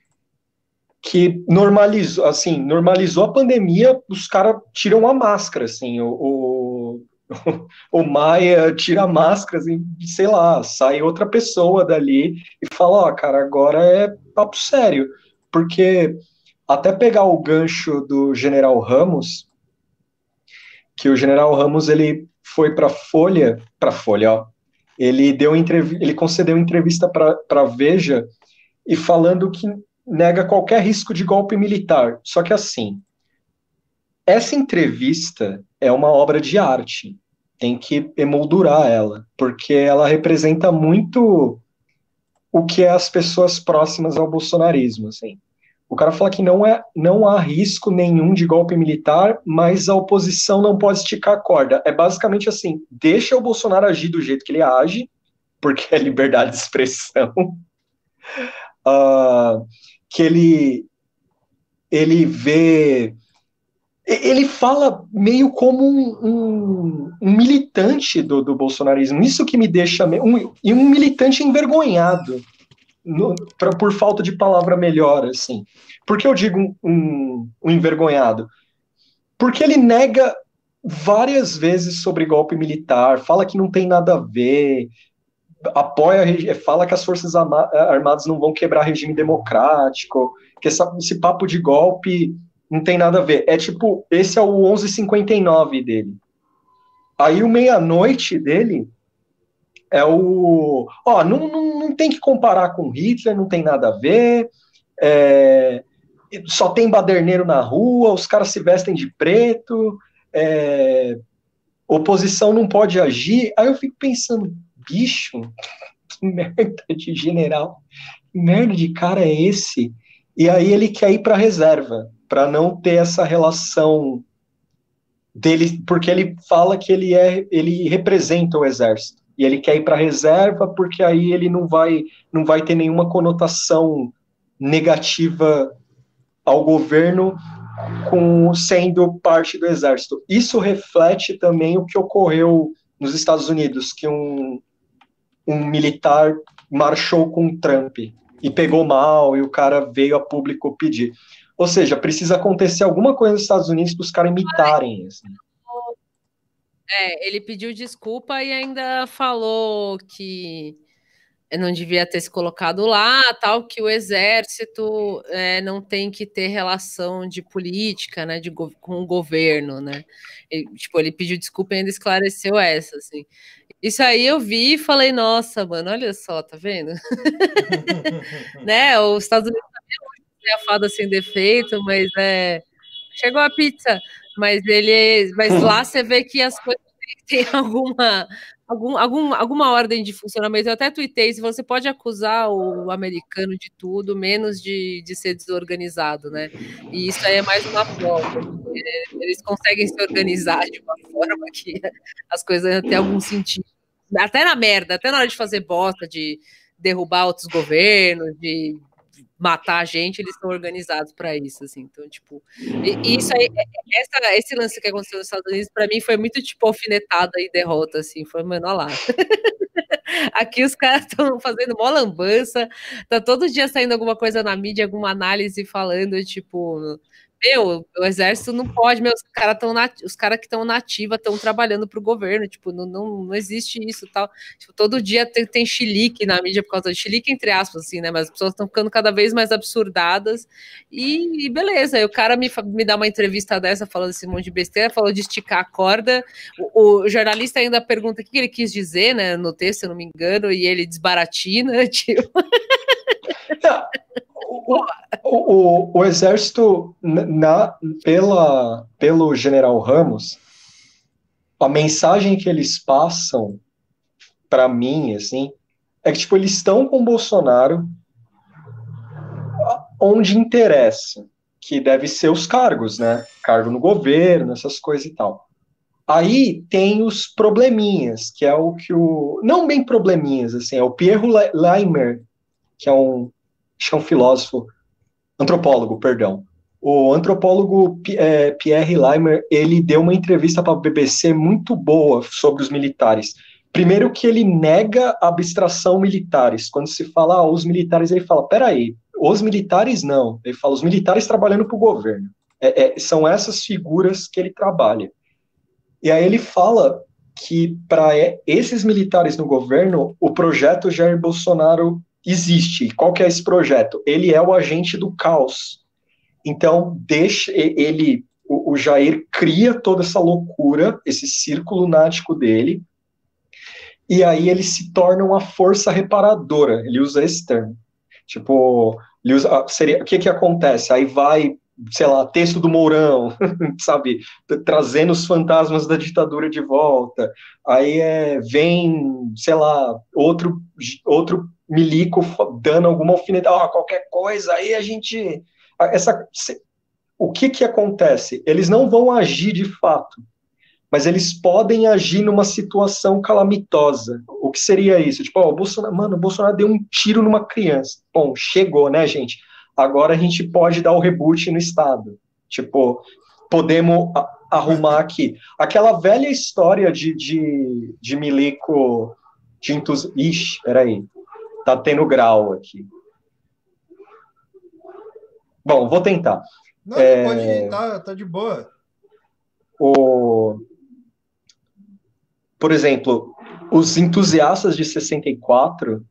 que normalizou, assim, normalizou a pandemia, os caras tiram a máscara, assim, o, o, <laughs> o Maia tira a máscara, assim, sei lá, sai outra pessoa dali e fala, ó, oh, cara, agora é papo sério, porque até pegar o gancho do General Ramos, que o General Ramos, ele foi para Folha, para Folha, ó, ele deu ele concedeu entrevista para Veja e falando que nega qualquer risco de golpe militar. Só que assim, essa entrevista é uma obra de arte. Tem que emoldurar ela, porque ela representa muito o que é as pessoas próximas ao bolsonarismo, assim. O cara fala que não, é, não há risco nenhum de golpe militar, mas a oposição não pode esticar a corda. É basicamente assim: deixa o Bolsonaro agir do jeito que ele age, porque é liberdade de expressão. Uh, <laughs> que ele ele vê ele fala meio como um, um, um militante do, do, bolsonarismo. Isso que me deixa um, e um militante envergonhado no, pra, por falta de palavra melhor, assim. Por que eu digo um, um envergonhado? Porque ele nega várias vezes sobre golpe militar, fala que não tem nada a ver, apoia, fala que as Forças Armadas não vão quebrar regime democrático, que essa, esse papo de golpe não tem nada a ver. É tipo, esse é o 1159 dele. Aí o meia-noite dele é o. Ó, não, não, não tem que comparar com Hitler, não tem nada a ver. É, só tem baderneiro na rua, os caras se vestem de preto. É, oposição não pode agir. Aí eu fico pensando, bicho, que merda de general, que merda de cara é esse? E aí ele quer ir para reserva, para não ter essa relação dele, porque ele fala que ele é, ele representa o exército. E ele quer ir para reserva porque aí ele não vai não vai ter nenhuma conotação negativa ao governo com sendo parte do exército. Isso reflete também o que ocorreu nos Estados Unidos, que um, um militar marchou com Trump e pegou mal e o cara veio a público pedir. Ou seja, precisa acontecer alguma coisa nos Estados Unidos para os caras imitarem. Assim. É, ele pediu desculpa e ainda falou que não devia ter se colocado lá, tal, que o exército é, não tem que ter relação de política, né, de, com o governo, né? Ele, tipo, ele pediu desculpa e ainda esclareceu essa, assim. Isso aí eu vi e falei, nossa, mano, olha só, tá vendo? <laughs> né? Os Estados Unidos é a fada sem defeito, mas é. Chegou a pizza, mas ele. Mas lá você vê que as coisas <laughs> têm alguma. Algum, algum, alguma ordem de funcionamento. Eu até tuitei, se você pode acusar o americano de tudo, menos de, de ser desorganizado, né? E isso aí é mais uma prova. Eles conseguem se organizar de uma forma que as coisas têm algum sentido até na merda, até na hora de fazer bosta, de derrubar outros governos, de matar a gente, eles estão organizados para isso, assim. Então, tipo, isso aí, é, essa, esse lance que aconteceu nos Estados Unidos, para mim, foi muito tipo alfinetada e derrota, assim. Foi, mano, olha lá. <laughs> Aqui os caras estão fazendo mó lambança, tá todo dia saindo alguma coisa na mídia, alguma análise falando, tipo, meu, o exército não pode, meu, os caras estão os cara que estão na ativa estão trabalhando para o governo, tipo, não, não, não existe isso tal. Tipo, todo dia tem, tem chilique na mídia por causa de chilique, entre aspas, assim, né? Mas as pessoas estão ficando cada vez mais absurdadas. E, e beleza, aí o cara me, me dá uma entrevista dessa falando esse monte de besteira, falou de esticar a corda. O, o jornalista ainda pergunta o que ele quis dizer, né, no texto, se eu não me engano, e ele desbaratina, <laughs> tipo. O, o, o, exército, na, pela, pelo general Ramos, a mensagem que eles passam para mim, assim, é que tipo, eles estão com Bolsonaro onde interessa, que deve ser os cargos, né? Cargo no governo, essas coisas e tal. Aí tem os probleminhas, que é o que o. Não bem probleminhas, assim, é o Pierre Leimer, que é um é um filósofo, antropólogo, perdão. O antropólogo é, Pierre Leimer, ele deu uma entrevista para a BBC muito boa sobre os militares. Primeiro que ele nega a abstração militares. Quando se fala ah, os militares, ele fala, peraí, os militares não. Ele fala os militares trabalhando para o governo. É, é, são essas figuras que ele trabalha. E aí ele fala que para esses militares no governo, o projeto Jair Bolsonaro existe. Qual que é esse projeto? Ele é o agente do caos. Então, deixa ele, o, o Jair cria toda essa loucura, esse círculo lunático dele, e aí ele se torna uma força reparadora. Ele usa esse termo. Tipo, ele usa, ah, seria, o que que acontece? Aí vai, sei lá, texto do Mourão, <laughs> sabe, trazendo os fantasmas da ditadura de volta. Aí é, vem, sei lá, outro outro milico dando alguma alfinetada, oh, qualquer coisa, aí a gente essa o que que acontece? Eles não vão agir de fato mas eles podem agir numa situação calamitosa. O que seria isso? Tipo, ó, Bolsonaro, mano, o Bolsonaro deu um tiro numa criança. Bom, chegou, né, gente? Agora a gente pode dar o reboot no Estado. Tipo, podemos arrumar aqui. Aquela velha história de, de, de milico de. Ixi, peraí. Tá tendo grau aqui. Bom, vou tentar. Não, é... pode ir, tá, tá de boa. O por exemplo, os entusiastas de 64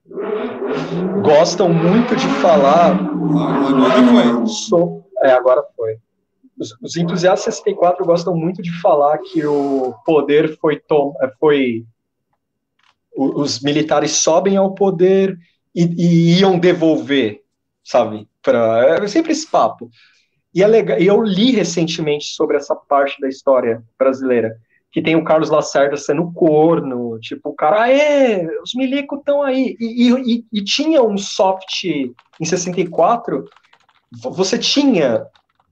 gostam muito de falar. Agora foi. So, é, agora foi. Os, os, entusiastas de 64 gostam muito de falar que o poder foi. Tom, é, foi os militares sobem ao poder e, e iam devolver, sabe? Pra, é sempre esse papo. E é legal, eu li recentemente sobre essa parte da história brasileira que tem o Carlos Lacerda sendo corno, tipo, o cara, é, os milicos estão aí. E, e, e, tinha um soft em 64, você tinha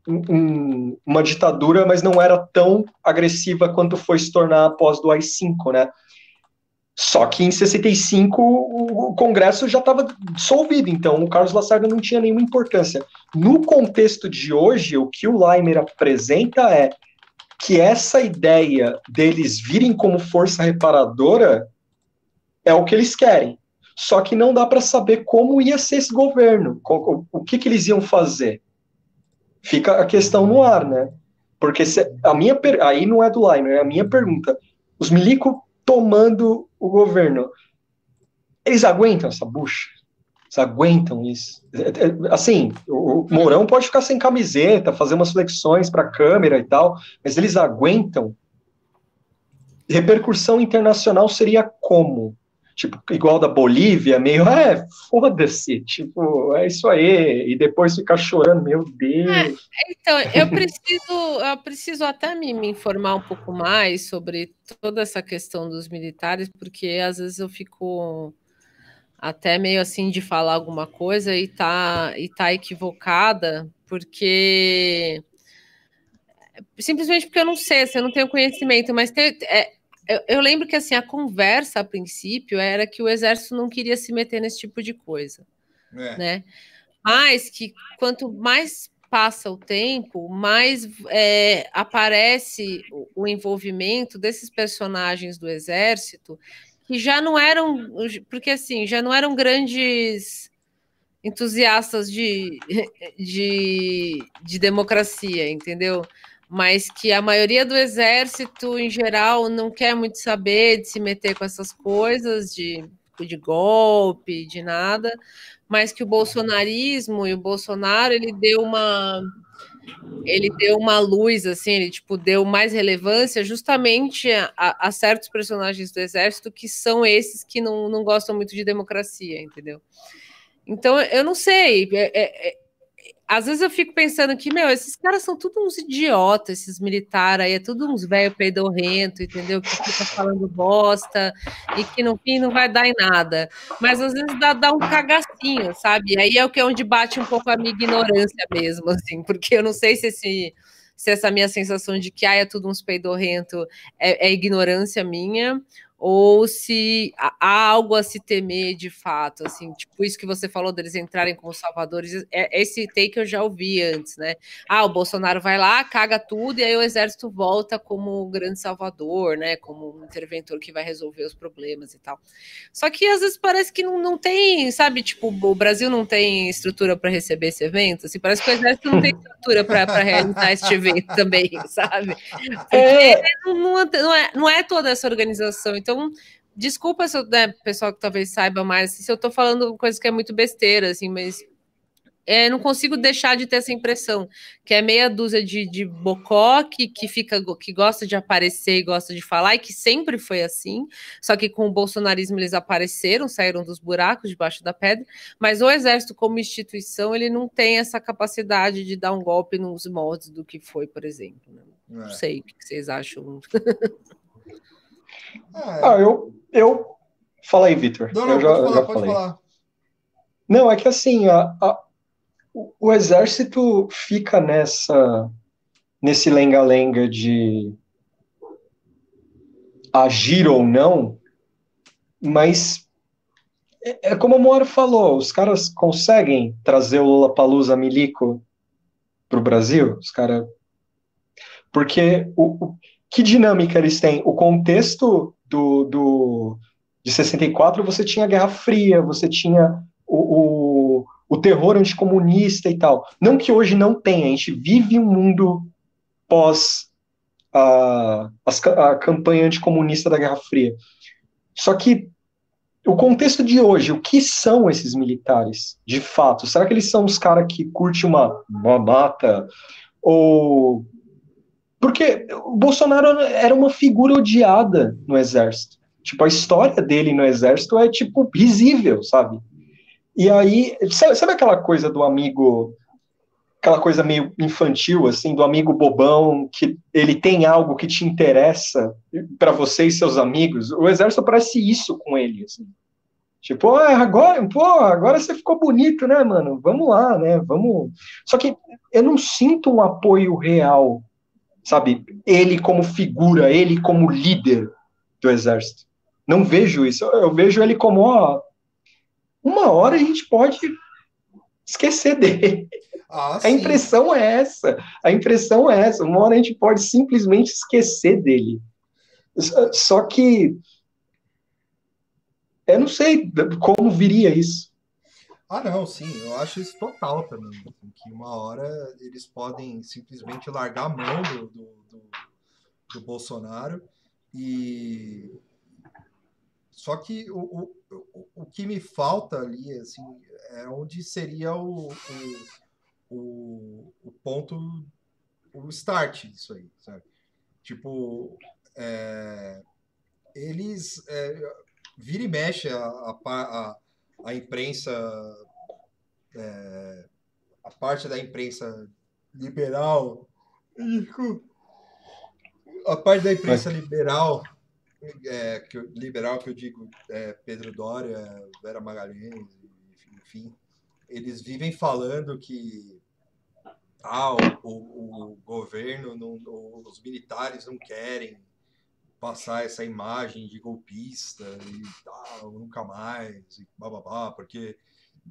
um, uma ditadura, mas não era tão agressiva quanto foi se tornar após do AI-5, né? Só que em 65 o Congresso já estava dissolvido, então o Carlos Lacerda não tinha nenhuma importância. No contexto de hoje, o que o Leimer apresenta é que essa ideia deles virem como força reparadora é o que eles querem. Só que não dá para saber como ia ser esse governo, o que, que eles iam fazer. Fica a questão no ar, né? Porque se, a minha aí não é do Lime, é a minha pergunta. Os milico tomando o governo, eles aguentam essa bucha? Eles aguentam isso. É, é, assim, o Mourão pode ficar sem camiseta, fazer umas flexões para a câmera e tal, mas eles aguentam. Repercussão internacional seria como? Tipo, igual da Bolívia, meio, é, foda-se, tipo, é isso aí, e depois ficar chorando, meu Deus. É, então, eu preciso, eu preciso até me, me informar um pouco mais sobre toda essa questão dos militares, porque às vezes eu fico até meio assim de falar alguma coisa e tá, e tá equivocada, porque simplesmente porque eu não sei, assim, eu não tenho conhecimento, mas tem, é, eu, eu, lembro que assim a conversa a princípio era que o exército não queria se meter nesse tipo de coisa, é. né? Mas que quanto mais passa o tempo, mais é, aparece o, o envolvimento desses personagens do exército que já não eram, porque assim, já não eram grandes entusiastas de, de, de democracia, entendeu? Mas que a maioria do exército, em geral, não quer muito saber de se meter com essas coisas, de, de golpe, de nada, mas que o bolsonarismo e o Bolsonaro, ele deu uma ele deu uma luz, assim, ele tipo deu mais relevância justamente a, a, certos personagens do exército que são esses que não, não gostam muito de democracia, entendeu? Então eu não sei, é, é, é às vezes eu fico pensando que, meu, esses caras são todos uns idiotas, esses militares aí, é tudo uns velho peidorrento, entendeu? Que fica falando bosta e que no fim não vai dar em nada. Mas às vezes dá, dá um cagacinho, sabe? Aí é o que é onde bate um pouco a minha ignorância mesmo, <laughs> assim, porque eu não sei se esse se essa minha sensação de que ah, é tudo uns peidorrento é, é ignorância minha, ou se há algo a se temer de fato, assim, tipo isso que você falou deles entrarem como salvadores, é, esse take eu já ouvi antes, né? Ah, o Bolsonaro vai lá, caga tudo, e aí o exército volta como o grande salvador, né? Como um interventor que vai resolver os problemas e tal. Só que às vezes parece que não, não tem, sabe, tipo, o Brasil não tem estrutura para receber esse evento, assim, parece que o exército não tem estrutura para realizar este evento <laughs> também, sabe? Porque é... não, não, é, não é toda essa organização, então então, desculpa se eu, né, pessoal que talvez saiba mais, se eu estou falando coisas que é muito besteira, assim, mas é, não consigo deixar de ter essa impressão que é meia dúzia de, de bocó que, que fica que gosta de aparecer e gosta de falar e que sempre foi assim, só que com o bolsonarismo eles apareceram, saíram dos buracos debaixo da pedra, mas o exército como instituição ele não tem essa capacidade de dar um golpe nos moldes do que foi, por exemplo. Né? Não é. sei o que vocês acham. <laughs> Ah, eu, eu. Fala aí, Vitor. Não, não, eu já, falar, já falei. Falar. Não, é que assim, a, a, o, o exército fica nessa. nesse lenga-lenga de agir ou não, mas é, é como o Moro falou, os caras conseguem trazer o Lula Palusa Milico para o Brasil, os caras. Porque o, o, que dinâmica eles têm? O contexto do, do, de 64, você tinha a Guerra Fria, você tinha o, o, o terror anticomunista e tal. Não que hoje não tenha, a gente vive um mundo pós a, a, a campanha anticomunista da Guerra Fria. Só que o contexto de hoje, o que são esses militares, de fato? Será que eles são os caras que curtem uma, uma mata? Ou porque o Bolsonaro era uma figura odiada no exército. Tipo, a história dele no exército é, tipo, risível, sabe? E aí, sabe, aquela coisa do amigo, aquela coisa meio infantil, assim, do amigo bobão, que ele tem algo que te interessa para você e seus amigos? O exército parece isso com ele, assim. Tipo, ah, agora, pô, agora você ficou bonito, né, mano? Vamos lá, né? Vamos. Só que eu não sinto um apoio real sabe? Ele como figura, ele como líder do exército. Não vejo isso. Eu vejo ele como, ó, uma hora a gente pode esquecer dele. Ah, a impressão é essa. A impressão é essa. Uma hora a gente pode simplesmente esquecer dele. Só que eu não sei como viria isso. Ah, não, sim, eu acho isso total também. Assim, que uma hora eles podem simplesmente largar a mão do, do, do, do Bolsonaro e. Só que o, o, o que me falta ali, assim, é onde seria o, o, o, o ponto, o start disso aí, sabe? Tipo, é, eles é, vira e mexe a, a, a a imprensa, é, a parte da imprensa liberal, a parte da imprensa liberal, é, que liberal que eu digo, é, Pedro Doria, Vera Magalhães, enfim, eles vivem falando que ah, o, o, o governo, não, os militares não querem passar essa imagem de golpista e tal, nunca mais, e bababá, porque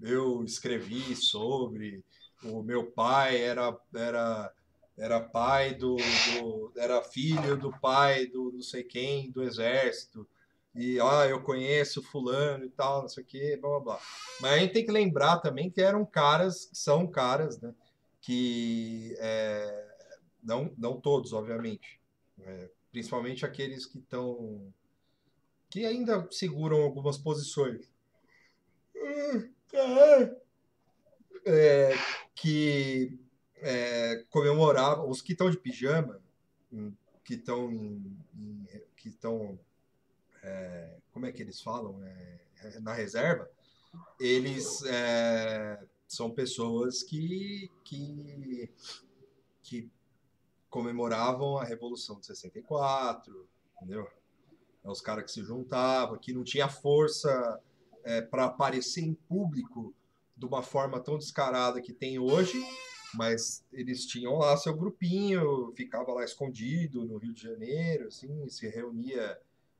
eu escrevi sobre o meu pai era era era pai do, do, era filho do pai do não sei quem do exército e ah eu conheço fulano e tal não sei o que blá blá blá. Mas a gente tem que lembrar também que eram caras são caras né que é, não não todos obviamente é, principalmente aqueles que estão que ainda seguram algumas posições. É, que é, comemoravam os que estão de pijama que estão que estão é, como é que eles falam é, na reserva eles é, são pessoas que, que que comemoravam a Revolução de 64, entendeu? É os caras que se juntavam, que não tinha força é, para aparecer em público de uma forma tão descarada que tem hoje, mas eles tinham lá seu grupinho, ficava lá escondido no Rio de Janeiro, assim, se reunia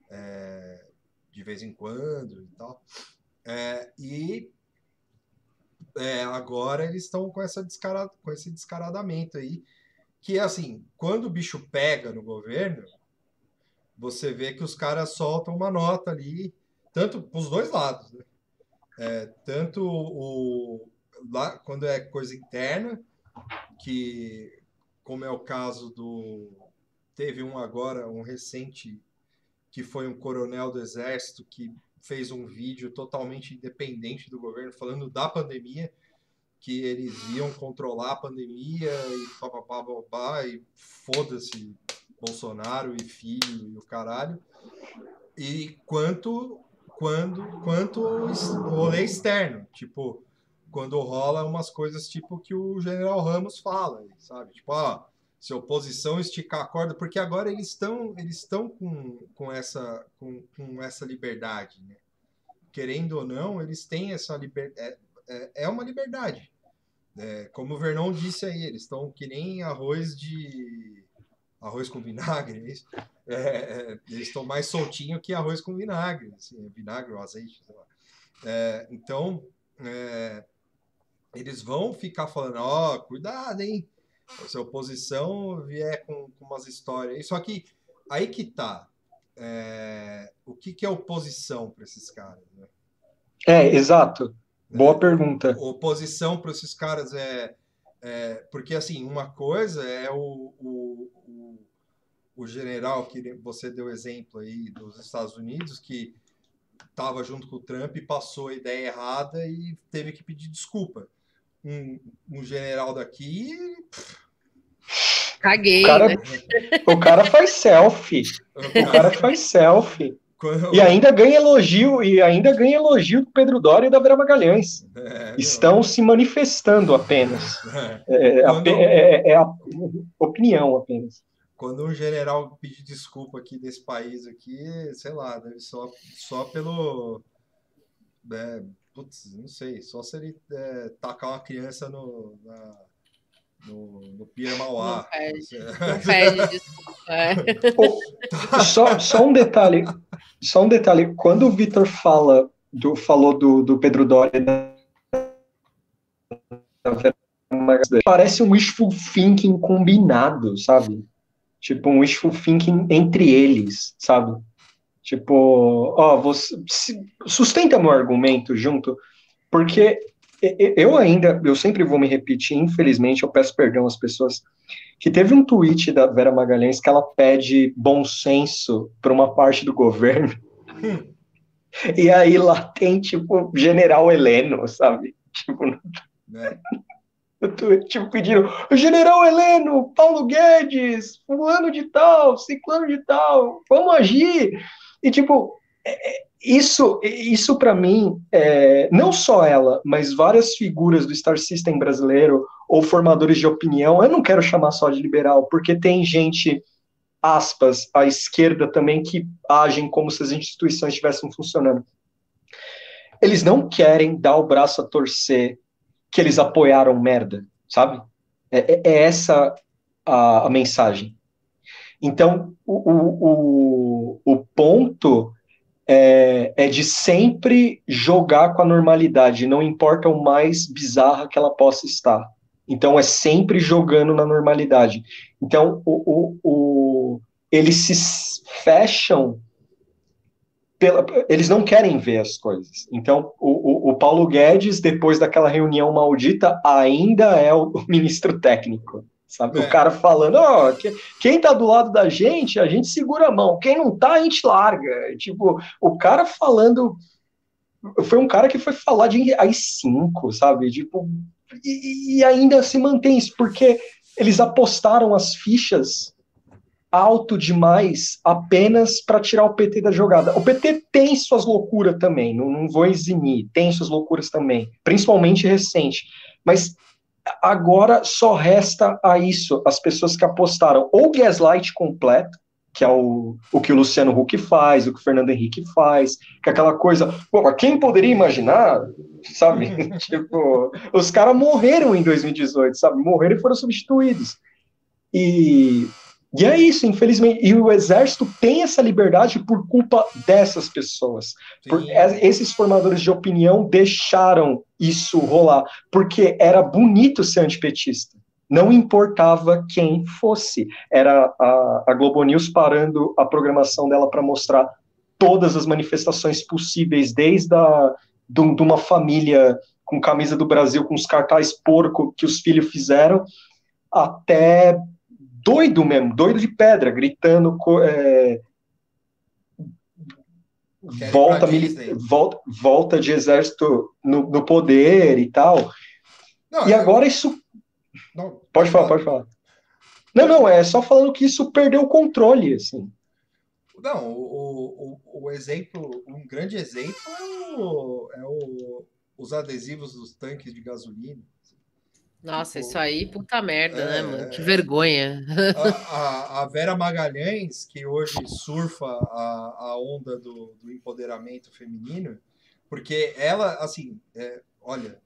é, de vez em quando e tal. É, e é, agora eles estão com, essa descara, com esse descaradamento aí, que é assim, quando o bicho pega no governo, você vê que os caras soltam uma nota ali, tanto para os dois lados, né? É, tanto o, lá, quando é coisa interna, que como é o caso do. Teve um agora, um recente, que foi um coronel do exército que fez um vídeo totalmente independente do governo, falando da pandemia, que eles iam controlar a pandemia e papapá, papapá, e foda-se Bolsonaro e filho e o caralho. E quanto quando quanto o rolê externo, tipo, quando rola umas coisas tipo que o General Ramos fala, sabe? Tipo, ó, se a oposição esticar a corda, porque agora eles estão eles estão com, com essa com, com essa liberdade, né? Querendo ou não, eles têm essa liberdade. É, é, é uma liberdade. É, como o Vernon disse aí, eles estão que nem arroz de arroz com vinagre, é? É, é, eles estão mais soltinho que arroz com vinagre, assim, vinagre ou azeite, sei lá. É, então, é, eles vão ficar falando, ó, oh, cuidado, hein? Se a oposição vier com, com umas histórias. Só que aí que tá. É, o que, que é oposição para esses caras? Né? É, exato. Boa é, pergunta. Oposição para esses caras é, é, Porque, assim, uma coisa é o, o, o, o general que você deu exemplo aí dos Estados Unidos, que estava junto com o Trump e passou a ideia errada e teve que pedir desculpa. Um, um general daqui. Caguei. O cara, né? <laughs> o cara faz selfie. O cara faz selfie. Quando... E ainda ganha elogio, e ainda ganha elogio do Pedro Doria e da Vera Magalhães. <laughs> É, Estão não. se manifestando apenas. É, é Quando... é, é, é a opinião apenas quando um general pedir desculpa aqui desse país aqui, sei lá, deve só, só pelo. É, putz, não sei, só se ele é, tacar uma criança no, na, no, no Pia Mauá. Não pede, não pede desculpa. É. só, só um detalhe, só um detalhe, quando o Vitor fala do, falou do, do Pedro Doria parece um wishful thinking combinado, sabe? Tipo, um wishful thinking entre eles, sabe? Tipo, ó, você sustenta meu argumento junto, porque eu ainda, eu sempre vou me repetir, infelizmente, eu peço perdão às pessoas, que teve um tweet da Vera Magalhães que ela pede bom senso para uma parte do governo. <laughs> E aí lá tem, tipo, General Heleno, sabe? Tipo, é. <laughs> Tipo, pedindo, General Heleno, Paulo Guedes, fulano de tal, ciclano de tal, vamos agir. E, tipo, é, é isso, isso para mim, é, não só ela, mas várias figuras do Star System brasileiro ou formadores de opinião, eu não quero chamar só de liberal, porque tem gente, aspas, à esquerda também, que agem como se as instituições estivessem funcionando. Eles não querem dar o braço a torcer que eles apoiaram merda, sabe? É, é, é essa a, a, mensagem. Então, o, o, o, o ponto é, é, de sempre jogar com a normalidade, não importa o mais bizarra que ela possa estar. Então, é sempre jogando na normalidade. Então, o, o, o eles se fecham pela, eles não querem ver as coisas. Então, o, Paulo Guedes, depois daquela reunião maldita, ainda é o ministro técnico. Sabe? É. O cara falando, ó, oh, que, quem tá do lado da gente, a gente segura a mão. Quem não tá, a gente larga. Tipo, o cara falando. Foi um cara que foi falar de AI-5, sabe? Tipo, e, e ainda se mantém isso, porque eles apostaram as fichas alto demais apenas para tirar o PT da jogada. O PT tem suas loucuras também, não, não vou eximir, tem suas loucuras também, principalmente recente. Mas agora só resta a isso as pessoas que apostaram ou gaslight completo, que é o, o que o Luciano Huck faz, o que o Fernando Henrique faz, que é aquela coisa, pô, quem poderia imaginar, sabe? <laughs> tipo, os caras morreram em 2018, sabe? Morreram e foram substituídos. E E é isso, infelizmente. E o exército tem essa liberdade por culpa dessas pessoas. Por, esses formadores de opinião deixaram isso rolar, porque era bonito ser antipetista. Não importava quem fosse. Era a, a Globo News parando a programação dela para mostrar todas as manifestações possíveis, desde a, de, de uma família com camisa do Brasil, com os cartazes porco que os filhos fizeram, até doido mesmo, doido de pedra, gritando. É, volta, volta, volta de exército no, no poder e tal. Não, e agora isso. Não, pode falar, pode falar. Não, não, é só falando que isso perdeu o controle, assim. Não, o, o, o exemplo, um grande exemplo é, o, é o, os adesivos dos tanques de gasolina. Nossa, isso aí, puta merda, né, é, né, mano? Que vergonha. A, a, a, Vera Magalhães, que hoje surfa a, a onda do, do empoderamento feminino, porque ela, assim, é, olha,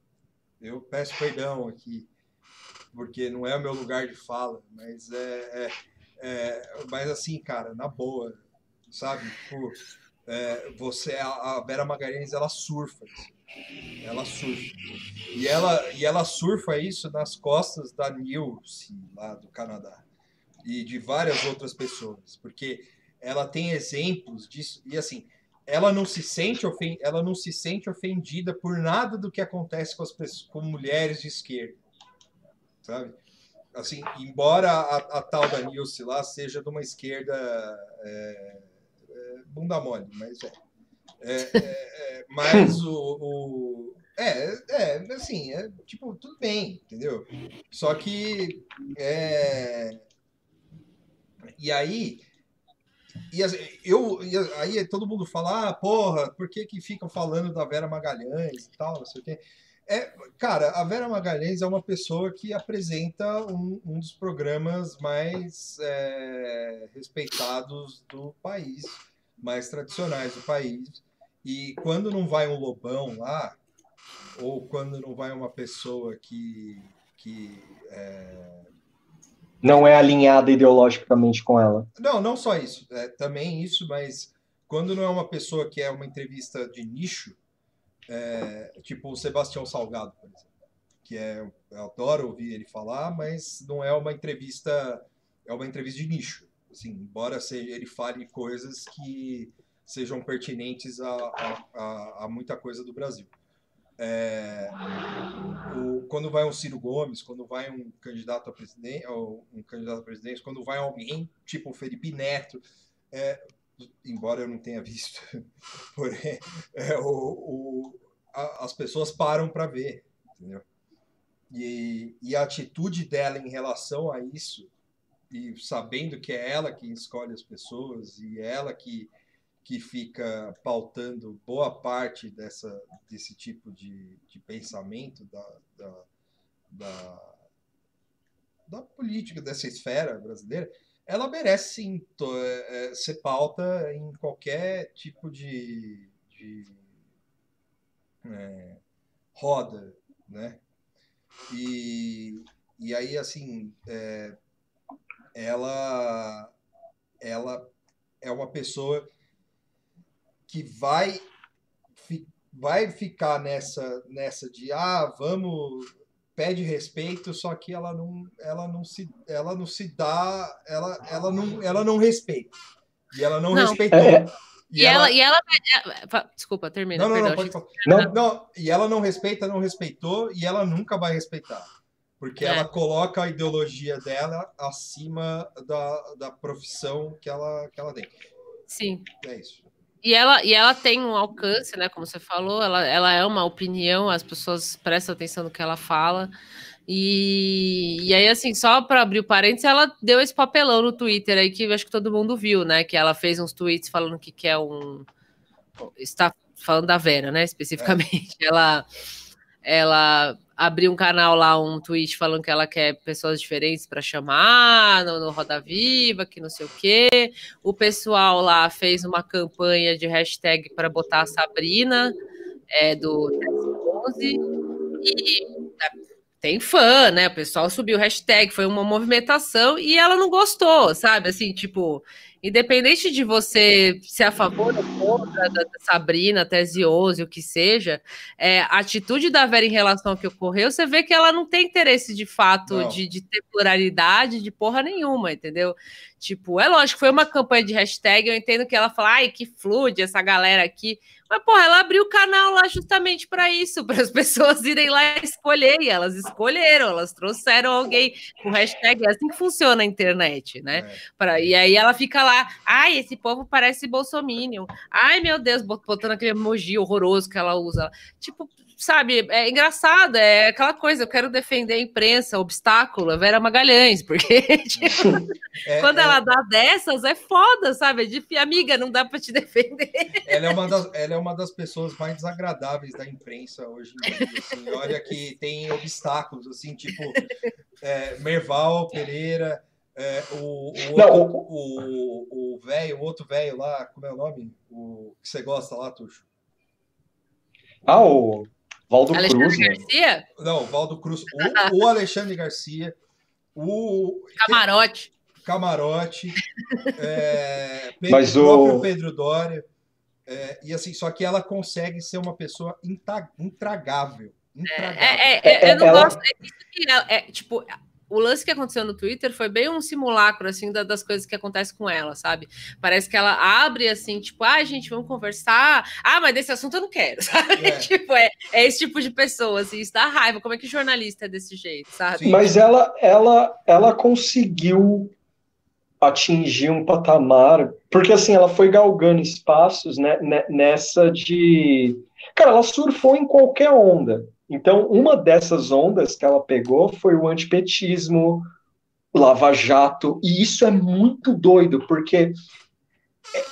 eu peço perdão aqui, porque não é o meu lugar de fala, mas é, é, é mas assim, cara, na boa, sabe? Tipo, é, você, a, a Vera Magalhães, ela surfa. Assim. Ela surfa. E ela, e ela surfa isso nas costas da Nilce, lá do Canadá. E de várias outras pessoas. Porque ela tem exemplos disso. E assim, ela não se sente, ofen ela não se sente ofendida por nada do que acontece com, as pessoas, com mulheres de esquerda. Sabe? Assim, embora a, a tal da Nilce lá seja de uma esquerda é, é, bunda mole, mas é. É, é, é, mas o, o, É, é, assim, é, tipo, tudo bem, entendeu? Só que. É, e aí. E eu, e aí todo mundo fala, ah, porra, por que, que ficam falando da Vera Magalhães e tal, não sei o quê. É, cara, a Vera Magalhães é uma pessoa que apresenta um, um dos programas mais é, respeitados do país, mais tradicionais do país. E quando não vai um lobão lá, ou quando não vai uma pessoa que, que é... não é alinhada ideologicamente com ela. Não, não só isso. É, também isso, mas quando não é uma pessoa que é uma entrevista de nicho, é, tipo o Sebastião Salgado, por exemplo, que é, eu adoro ouvir ele falar, mas não é uma entrevista, é uma entrevista de nicho. Assim, embora seja, ele fale coisas que sejam pertinentes a, a, a, a muita coisa do Brasil. É, o, quando vai um Ciro Gomes, quando vai um candidato a presidente, um candidato a presidente, quando vai alguém tipo o Felipe Neto, é, embora eu não tenha visto, <laughs> porém, é, o, o, a, as pessoas param para ver, entendeu? E, e a atitude dela em relação a isso, e sabendo que é ela que escolhe as pessoas e ela que que fica pautando boa parte dessa, desse tipo de, de pensamento da, da, da, da política, dessa esfera brasileira, ela merece sim é, é, ser pauta em qualquer tipo de, de é, roda, né? E, e aí, assim, é, ela, ela é uma pessoa que vai vai ficar nessa nessa de ah vamos pede respeito só que ela não ela não se ela não se dá ela ela não ela não respeita e ela não, não. respeitou é. E, e, ela, ela, e ela é, desculpa termina não, não, não, pode falar. não, não e ela não respeita não respeitou e ela nunca vai respeitar porque é. ela coloca a ideologia dela acima da, da profissão que ela que ela tem sim é isso e ela, e ela tem um alcance, né? Como você falou, ela, ela é uma opinião, as pessoas prestam atenção no que ela fala. E, e aí, assim, só para abrir o parênteses, ela deu esse papelão no Twitter aí que acho que todo mundo viu, né? Que ela fez uns tweets falando que quer um. Está falando da Vera, né? Especificamente. É. <laughs> Ela, ela abriu um canal lá, um tweet falando que ela quer pessoas diferentes para chamar no, no, Roda Viva, que não sei o quê. O pessoal lá fez uma campanha de hashtag para botar a Sabrina é, do 11 e tem fã, né? O pessoal subiu hashtag, foi uma movimentação e ela não gostou, sabe? Assim, tipo, independente de você ser a favor ou contra da, Sabrina, Tese 11, o que seja, é, a atitude da Vera em relação ao que ocorreu, você vê que ela não tem interesse de fato de, de, ter pluralidade de porra nenhuma, entendeu? Tipo, é lógico, foi uma campanha de hashtag, eu entendo que ela fala, ai, que flude essa galera aqui. Mas, porra, ela abriu o canal lá justamente para isso, <laughs> para as pessoas irem lá escolher, e elas escolheram, elas trouxeram alguém com hashtag, é assim que funciona a internet, né? É. Pra, e aí ela fica lá, ai, esse povo parece bolsominion, ai, meu Deus, botando aquele emoji horroroso que ela usa. Tipo, sabe, é engraçado, é aquela coisa, eu quero defender a imprensa, obstáculo, a Vera Magalhães, <laughs> porque tipo, <laughs> é, quando é, ela dá dessas, é foda, sabe? É difícil, amiga, não dá para te <laughs> defender. Ela é, uma das, ela é uma das pessoas mais desagradáveis da imprensa hoje em dia, assim, olha que tem obstáculos, assim, tipo, é, Merval Pereira, é, o, o, não, outro, o, o velho, o outro velho lá, como é o nome? O que você gosta lá, Tuxo? Ah, o Valdo Alexandre Cruz. Né? Garcia? Né? Não, Valdo Cruz. O, <laughs> o Alexandre Garcia. O. Camarote. Camarote. É, <laughs> Pedro, Mas o próprio Pedro Dória. É, e assim, só que ela consegue ser uma pessoa intragável. intragável. É, é, é eu não ela... gosto. É, tipo, o lance que aconteceu no Twitter foi bem um simulacro, assim, da, das coisas que acontecem com ela, sabe? Parece que ela abre, assim, tipo, ah, gente, vamos conversar. Ah, mas desse assunto eu não quero, <laughs> sabe? É. tipo, é, é esse tipo de pessoa, assim, isso dá raiva. Como é que jornalista é desse jeito, sabe? Mas ela, ela, ela conseguiu atingir um patamar, porque, assim, ela foi galgando espaços, né, nessa de... Cara, ela surfou em qualquer onda, então, uma dessas ondas que ela pegou foi o antipetismo, Lava Jato, e isso é muito doido, porque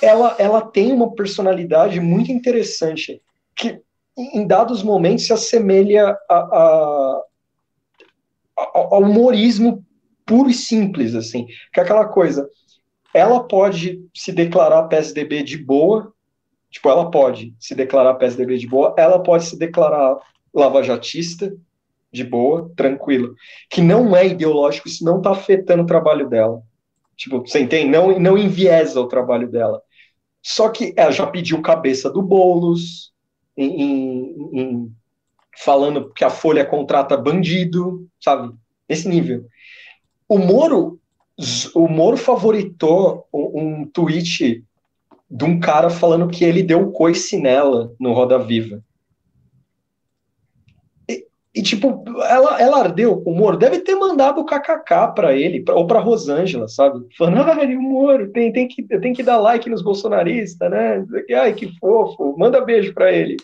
ela, ela tem uma personalidade muito interessante, que em dados momentos se assemelha a, a, ao humorismo puro e simples, assim, que é aquela coisa, ela pode se declarar PSDB de boa, tipo, ela pode se declarar PSDB de boa, ela pode se declarar lavajatista, de boa, tranquilo, que não é ideológico, isso não está afetando o trabalho dela. Tipo, você entende? Não, não enviesa o trabalho dela. Só que ela já pediu cabeça do Boulos, em, em, em, falando que a Folha contrata bandido, sabe? Nesse nível. O Moro, o Moro favoritou um, um tweet de um cara falando que ele deu coice nela no Roda Viva. E, tipo, ela, ela ardeu o Moro. Deve ter mandado o KKK para ele, pra, ou para Rosângela, sabe? Falando, <laughs> ai, o Moro, tem, tem, que, tem que dar like nos bolsonaristas, né? Ai, que fofo, manda beijo para ele,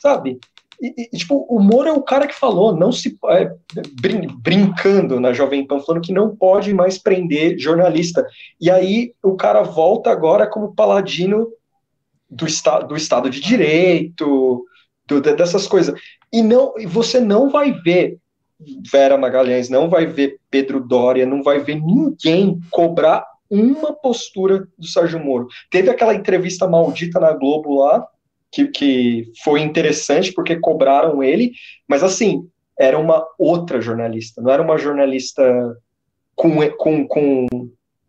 sabe? E, e, tipo, o Moro é o cara que falou, não se é, brin, brincando na Jovem Pan, falando que não pode mais prender jornalista. E aí o cara volta agora como paladino do, esta, do Estado de Direito, dessas coisas. E não, e você não vai ver Vera Magalhães, não vai ver Pedro Dória, não vai ver ninguém cobrar uma postura do Sérgio Moro. Teve aquela entrevista maldita na Globo lá, que, que foi interessante porque cobraram ele, mas assim, era uma outra jornalista, não era uma jornalista com, com, com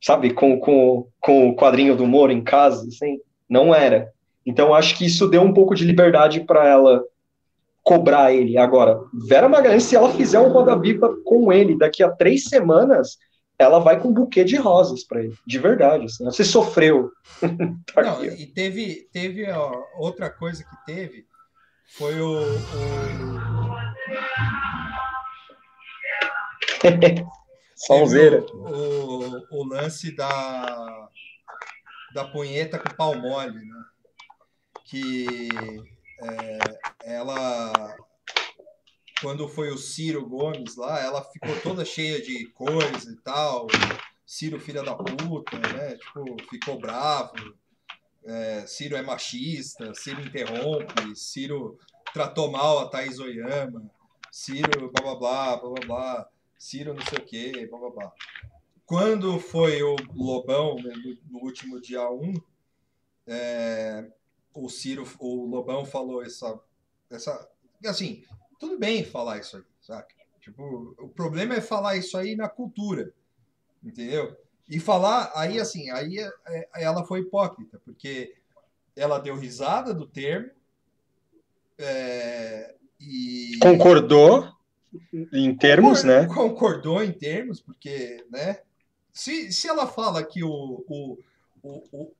sabe, com, com, com o quadrinho do Moro em casa, assim, não era. Então acho que isso deu um pouco de liberdade para ela cobrar ele. Agora, Vera Magalhães, se ela fizer um Roda Viva com ele daqui a três semanas, ela vai com um buquê de rosas para ele, de verdade. Assim, você sofreu. <laughs> tá Não, e teve, teve ó, outra coisa que teve foi o. o... <laughs> Sonzeira. O, o, o, lance da, da punheta com pau mole, né? Que é, ela quando foi o Ciro Gomes lá, ela ficou toda cheia de coisa e tal. Ciro, filha da puta, né? Tipo, ficou bravo. É, Ciro é machista, Ciro interrompe, Ciro tratou mal a Thaís Oyama, Ciro blá blá blá, blá blá Ciro não sei o que, blá blá blá. Quando foi o Lobão, né, no, no último dia 1, é, o Ciro, o Lobão falou essa, essa. Assim, tudo bem falar isso aí, sabe? Tipo, o problema é falar isso aí na cultura, entendeu? E falar, aí assim, aí é, é, ela foi hipócrita, porque ela deu risada do termo é, e... Concordou em termos, né? Concordou em termos, porque, né? Se, se ela fala que o, o, o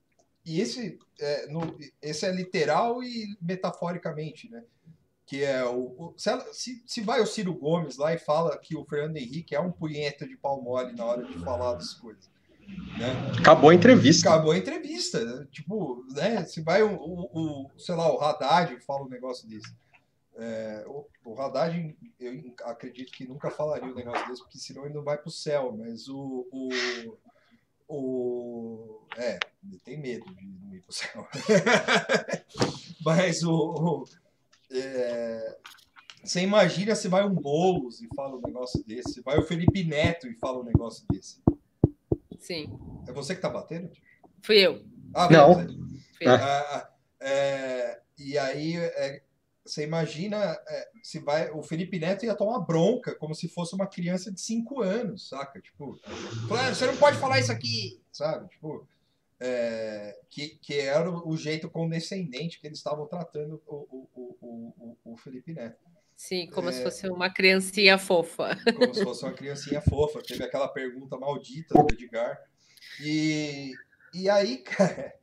e esse é, no, esse é literal e metaforicamente, né? Que é o, o se, se, vai o Ciro Gomes lá e fala que o Fernando Henrique é um punheta de pau mole na hora de falar das coisas. Né? Acabou a entrevista. Acabou a entrevista. Né? Tipo, né? Se vai o, o, o, sei lá, o Haddad fala um negócio desse. É, o, o Haddad, eu acredito que nunca falaria um negócio desse, porque senão ele não vai para o céu. Mas o, o, o. É, ele tem medo de não ir pro céu. <laughs> Mas o. o é, você imagina se vai um Boulos e fala um negócio desse, se vai o Felipe Neto e fala um negócio desse. Sim. É você que tá batendo? Fui eu. Ah, não. Fui eu. Ah, ah, é, e aí, é, você imagina é, se vai. O Felipe Neto ia tomar bronca, como se fosse uma criança de 5 anos, saca? Tipo, você não pode falar isso aqui, sabe? Tipo, é, que, que era o, jeito condescendente que eles estavam tratando o, o, o, o, Felipe Neto. Sim, como é, se fosse uma criancinha fofa. Como se fosse uma criancinha fofa. Teve aquela pergunta maldita do Edgar. E, e aí, <laughs> cara.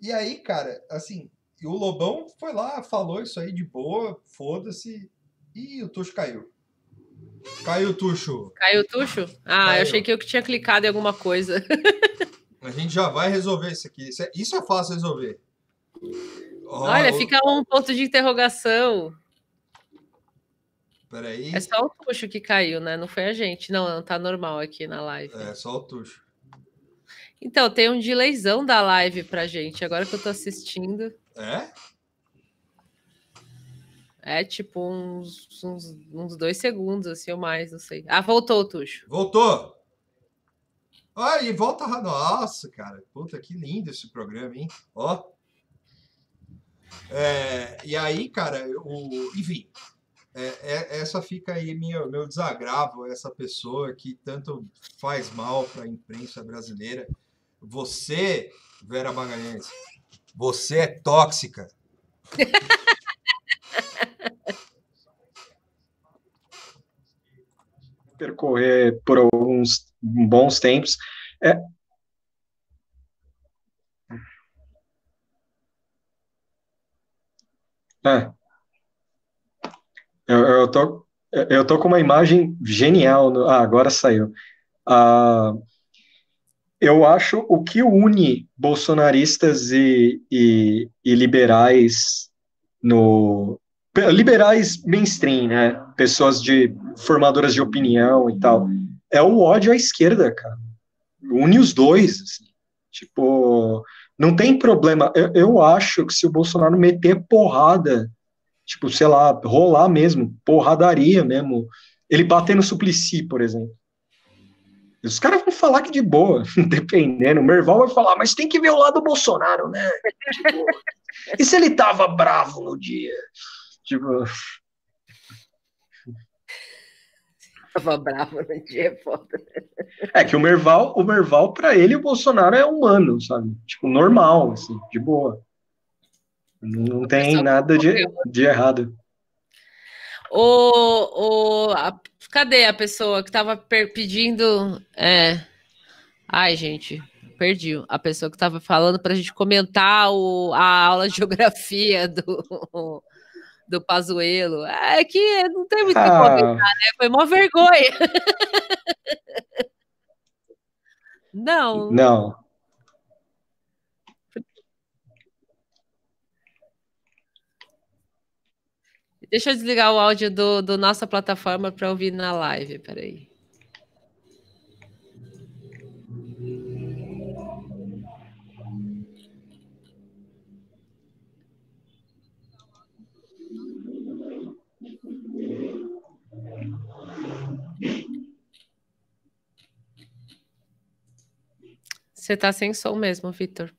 E aí, cara, assim, e o Lobão foi lá, falou isso aí de boa, foda-se. E o Tuxo caiu. Caiu o Tuxo. Caiu o Tuxo? Ah, caiu. eu achei que eu tinha clicado em alguma coisa. <laughs> A gente já vai resolver isso aqui. Isso é, isso é fácil resolver. Oh, Olha, fica um ponto de interrogação. Peraí. É só o Tuxo que caiu, né? Não foi a gente. Não, não tá normal aqui na live. É, só o Tuxo. Então, tem um delayzão da live pra gente, agora que eu tô assistindo. É? É tipo uns, uns, uns dois segundos, assim, ou mais, não sei. Ah, voltou, Tuxo. Voltou! Aí, volta. Nossa, cara. Puta, que lindo esse programa, hein? Ó. É, e aí, cara, o, enfim, é, é, essa fica aí minha, meu desagravo, essa pessoa que tanto faz mal para a imprensa brasileira. Você, Vera Magalhães, você é tóxica. Percorrer por alguns bons tempos. É... É. Eu, eu, tô, eu tô com uma imagem genial. No... Ah, agora saiu. Ah, eu acho o que une bolsonaristas e, e, e liberais no liberais mainstream, né? Pessoas de formadoras de opinião e tal, é o ódio à esquerda, cara. Une os dois, assim. Tipo, não tem problema. Eu, eu acho que se o Bolsonaro meter porrada, tipo, sei lá, rolar mesmo, porradaria mesmo, ele bater no Suplicy, por exemplo. Os caras vão falar que de boa, <laughs> dependendo. O Merval vai falar, mas tem que ver o lado do Bolsonaro, né? Tipo, e se ele tava bravo no dia? Tipo. <laughs> Tava bravo no dia, é foda. É que o Merval, o Merval, pra ele, o Bolsonaro é humano, sabe? Tipo, normal, assim, de boa. Não tem nada de, de errado. O, o, a, cadê a pessoa que estava pedindo? É... Ai, gente, perdi. A pessoa que estava falando para a gente comentar o, a aula de <laughs> geografia do, do Pazuelo. É que não tem muito o ah. que comentar, né? Foi uma vergonha. <laughs> não. Não. Deixa eu desligar o áudio do, do nossa plataforma para ouvir na live. Peraí. Você está sem som mesmo, Vitor.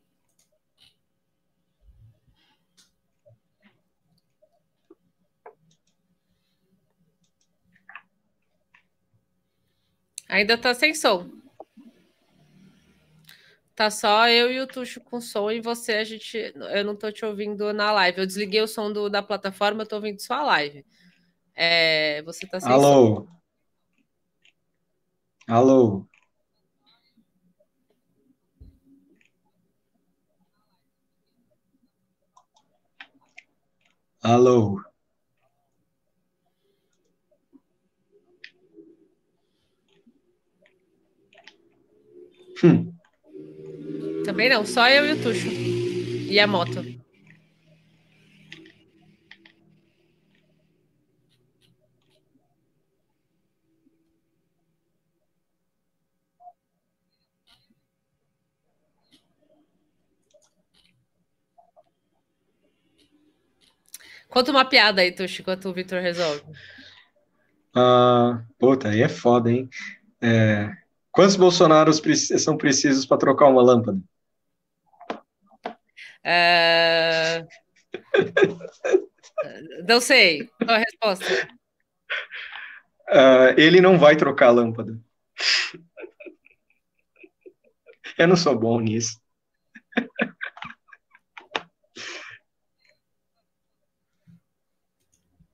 Ainda tá sem som. Tá só eu e o Tuxo com som e você, a gente. Eu não tô te ouvindo na live. Eu desliguei o som do, da plataforma, eu tô ouvindo só a live. É, você tá sem Alô? Som. Alô? Alô? Hum. Também não, só eu e o Tuxo. E a moto. Conta uma piada aí, Tuxo, enquanto o Victor resolve. Ah, puta, aí é foda, hein? É, Quantos Bolsonaros são precisos para trocar uma lâmpada? Uh... não sei. Qual a resposta? Uh, ele não vai trocar a lâmpada. Eu não sou bom nisso.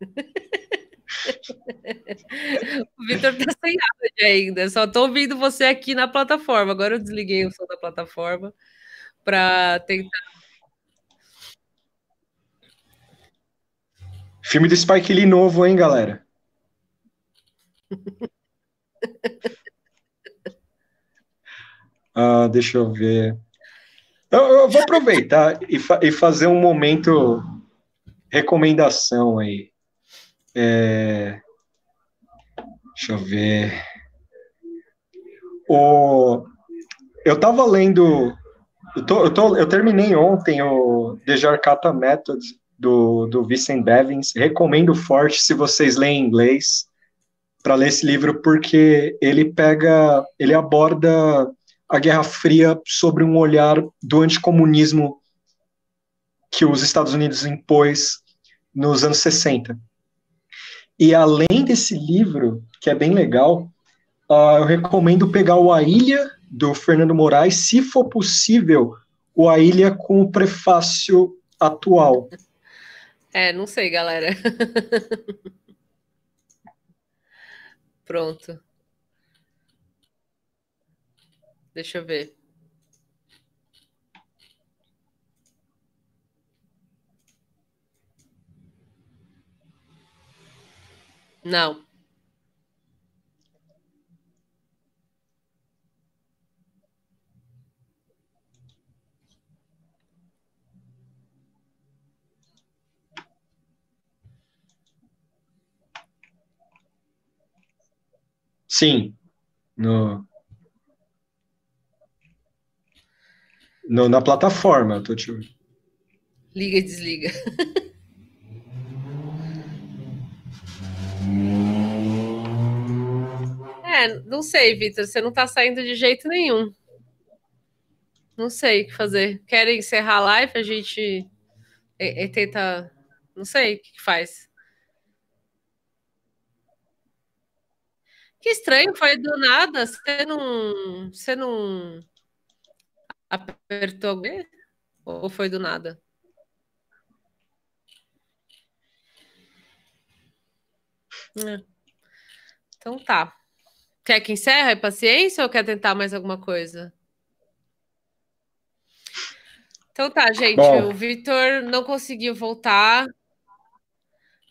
<laughs> <laughs> o Vitor tá sem áudio ainda. Só tô ouvindo você aqui na plataforma. Agora eu desliguei o som da plataforma para tentar. Filme do Spike Lee novo, hein, galera? <laughs> ah, deixa eu ver. Eu, eu vou aproveitar e, fa e fazer um momento recomendação aí. É... Deixa eu ver. O... Eu estava lendo. Eu, tô, eu, tô, eu, terminei ontem o The Jarkata Method do, do Vincent Bevins. Recomendo forte se vocês leem inglês para ler esse livro, porque ele pega. Ele aborda a Guerra Fria sobre um olhar do anticomunismo que os Estados Unidos impôs nos anos 60. E além desse livro, que é bem legal, uh, eu recomendo pegar o A Ilha, do Fernando Moraes, se for possível, o A Ilha com o prefácio atual. É, não sei, galera. <laughs> Pronto. Deixa eu ver. Não. Sim, no, no na plataforma, tô te... Liga e desliga. <laughs> É, não sei, Vitor, você não tá saindo de jeito nenhum. Não sei o que fazer. Querem encerrar a live? A gente e, e tenta. Não sei o que, que faz. Que estranho, foi do nada. Você não. Você não. Apertou Ou foi do nada? É. Então tá. Quer que encerre a paciência ou quer tentar mais alguma coisa? Então tá, gente. Bom. O Vitor não conseguiu voltar.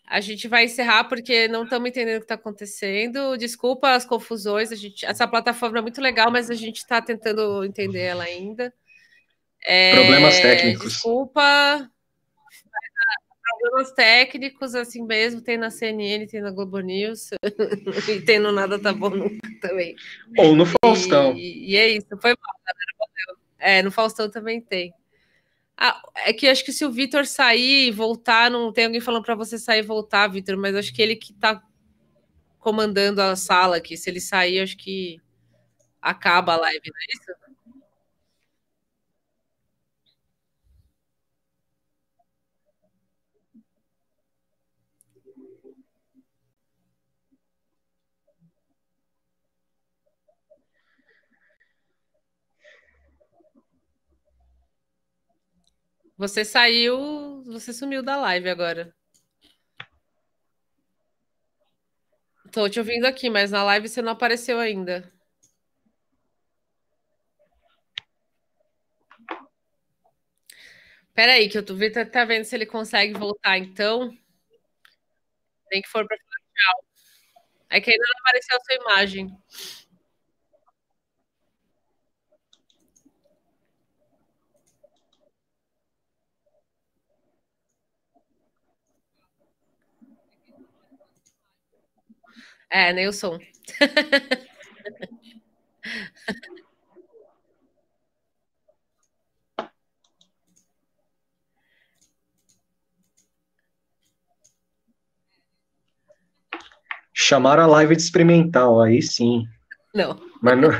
A gente vai encerrar porque não estamos entendendo o que está acontecendo. Desculpa as confusões. A gente, essa plataforma é muito legal, mas a gente está tentando entender ela ainda. É, Problemas técnicos. Desculpa problemas técnicos, assim mesmo, tem na CNN, tem na Globo News, <laughs> e tem no Nada Tá Bom Nunca também. Ou no Faustão. E, e é isso, foi mal, galera, É, no Faustão também tem. Ah, é que acho que se o Vitor sair e voltar, não tem alguém falando para você sair e voltar, Vitor, mas acho que ele que tá comandando a sala aqui. Se ele sair, acho que acaba a live, não é isso? Você saiu, você sumiu da live agora. Tô te ouvindo aqui, mas na live você não apareceu ainda. Peraí, que eu tô vendo, tá vendo se ele consegue voltar, então. Tem que for para tchau. É que ainda não apareceu a sua imagem. É, o som. Chamaram a live de experimental, aí sim. Não. Mas não. <laughs>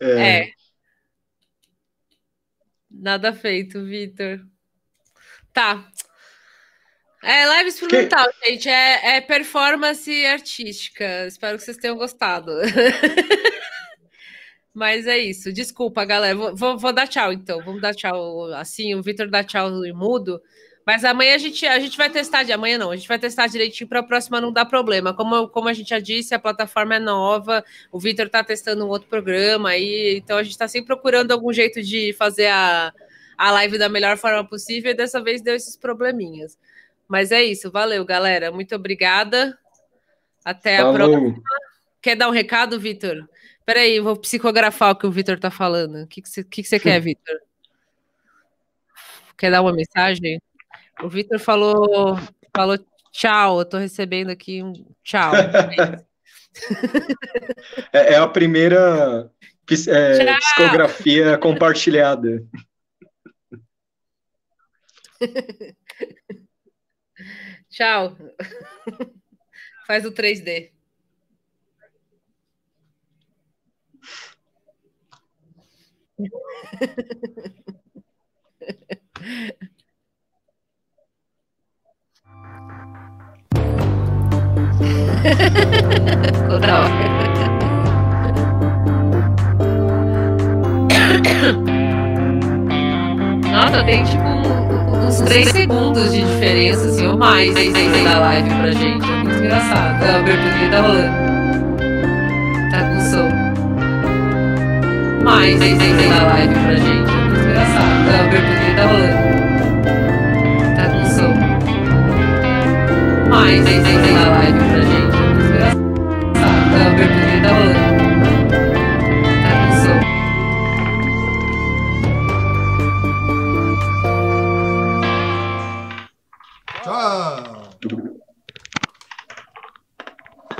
é. é. Nada feito, Vitor. Tá. É live experimental, que... gente. É, é, performance artística. Espero que vocês tenham gostado. <laughs> Mas é isso. Desculpa, galera. Vou, vou, vou, dar tchau, então. Vamos dar tchau assim. O Vitor dá tchau e mudo. Mas amanhã a gente, a gente vai testar. De amanhã não. A gente vai testar direitinho para a próxima não dar problema. Como, como a gente já disse, a plataforma é nova. O Vitor está testando um outro programa aí. Então a gente está sempre procurando algum jeito de fazer a, a live da melhor forma possível. E dessa vez deu esses probleminhas. Mas é isso, valeu, galera. Muito obrigada. Até a próxima. Quer dar um recado, Vitor? Peraí, vou psicografar o que o Vitor tá falando. O que, que, você, que, que você quer, <laughs> Vitor? Quer dar uma mensagem? O Vitor falou, falou tchau, eu tô recebendo aqui um tchau. <laughs> é, é, a primeira é, psicografia compartilhada. <laughs> Tchau. <laughs> Faz o 3D. Ficou da hora. Nossa, tem tipo uns 3 segundos de diferença, assim, ou mais, da live pra gente. É muito engraçado. A abertura tá rolando. Tá com som. Mais da live pra gente. É muito engraçado. A abertura tá rolando. Tá com som. Mais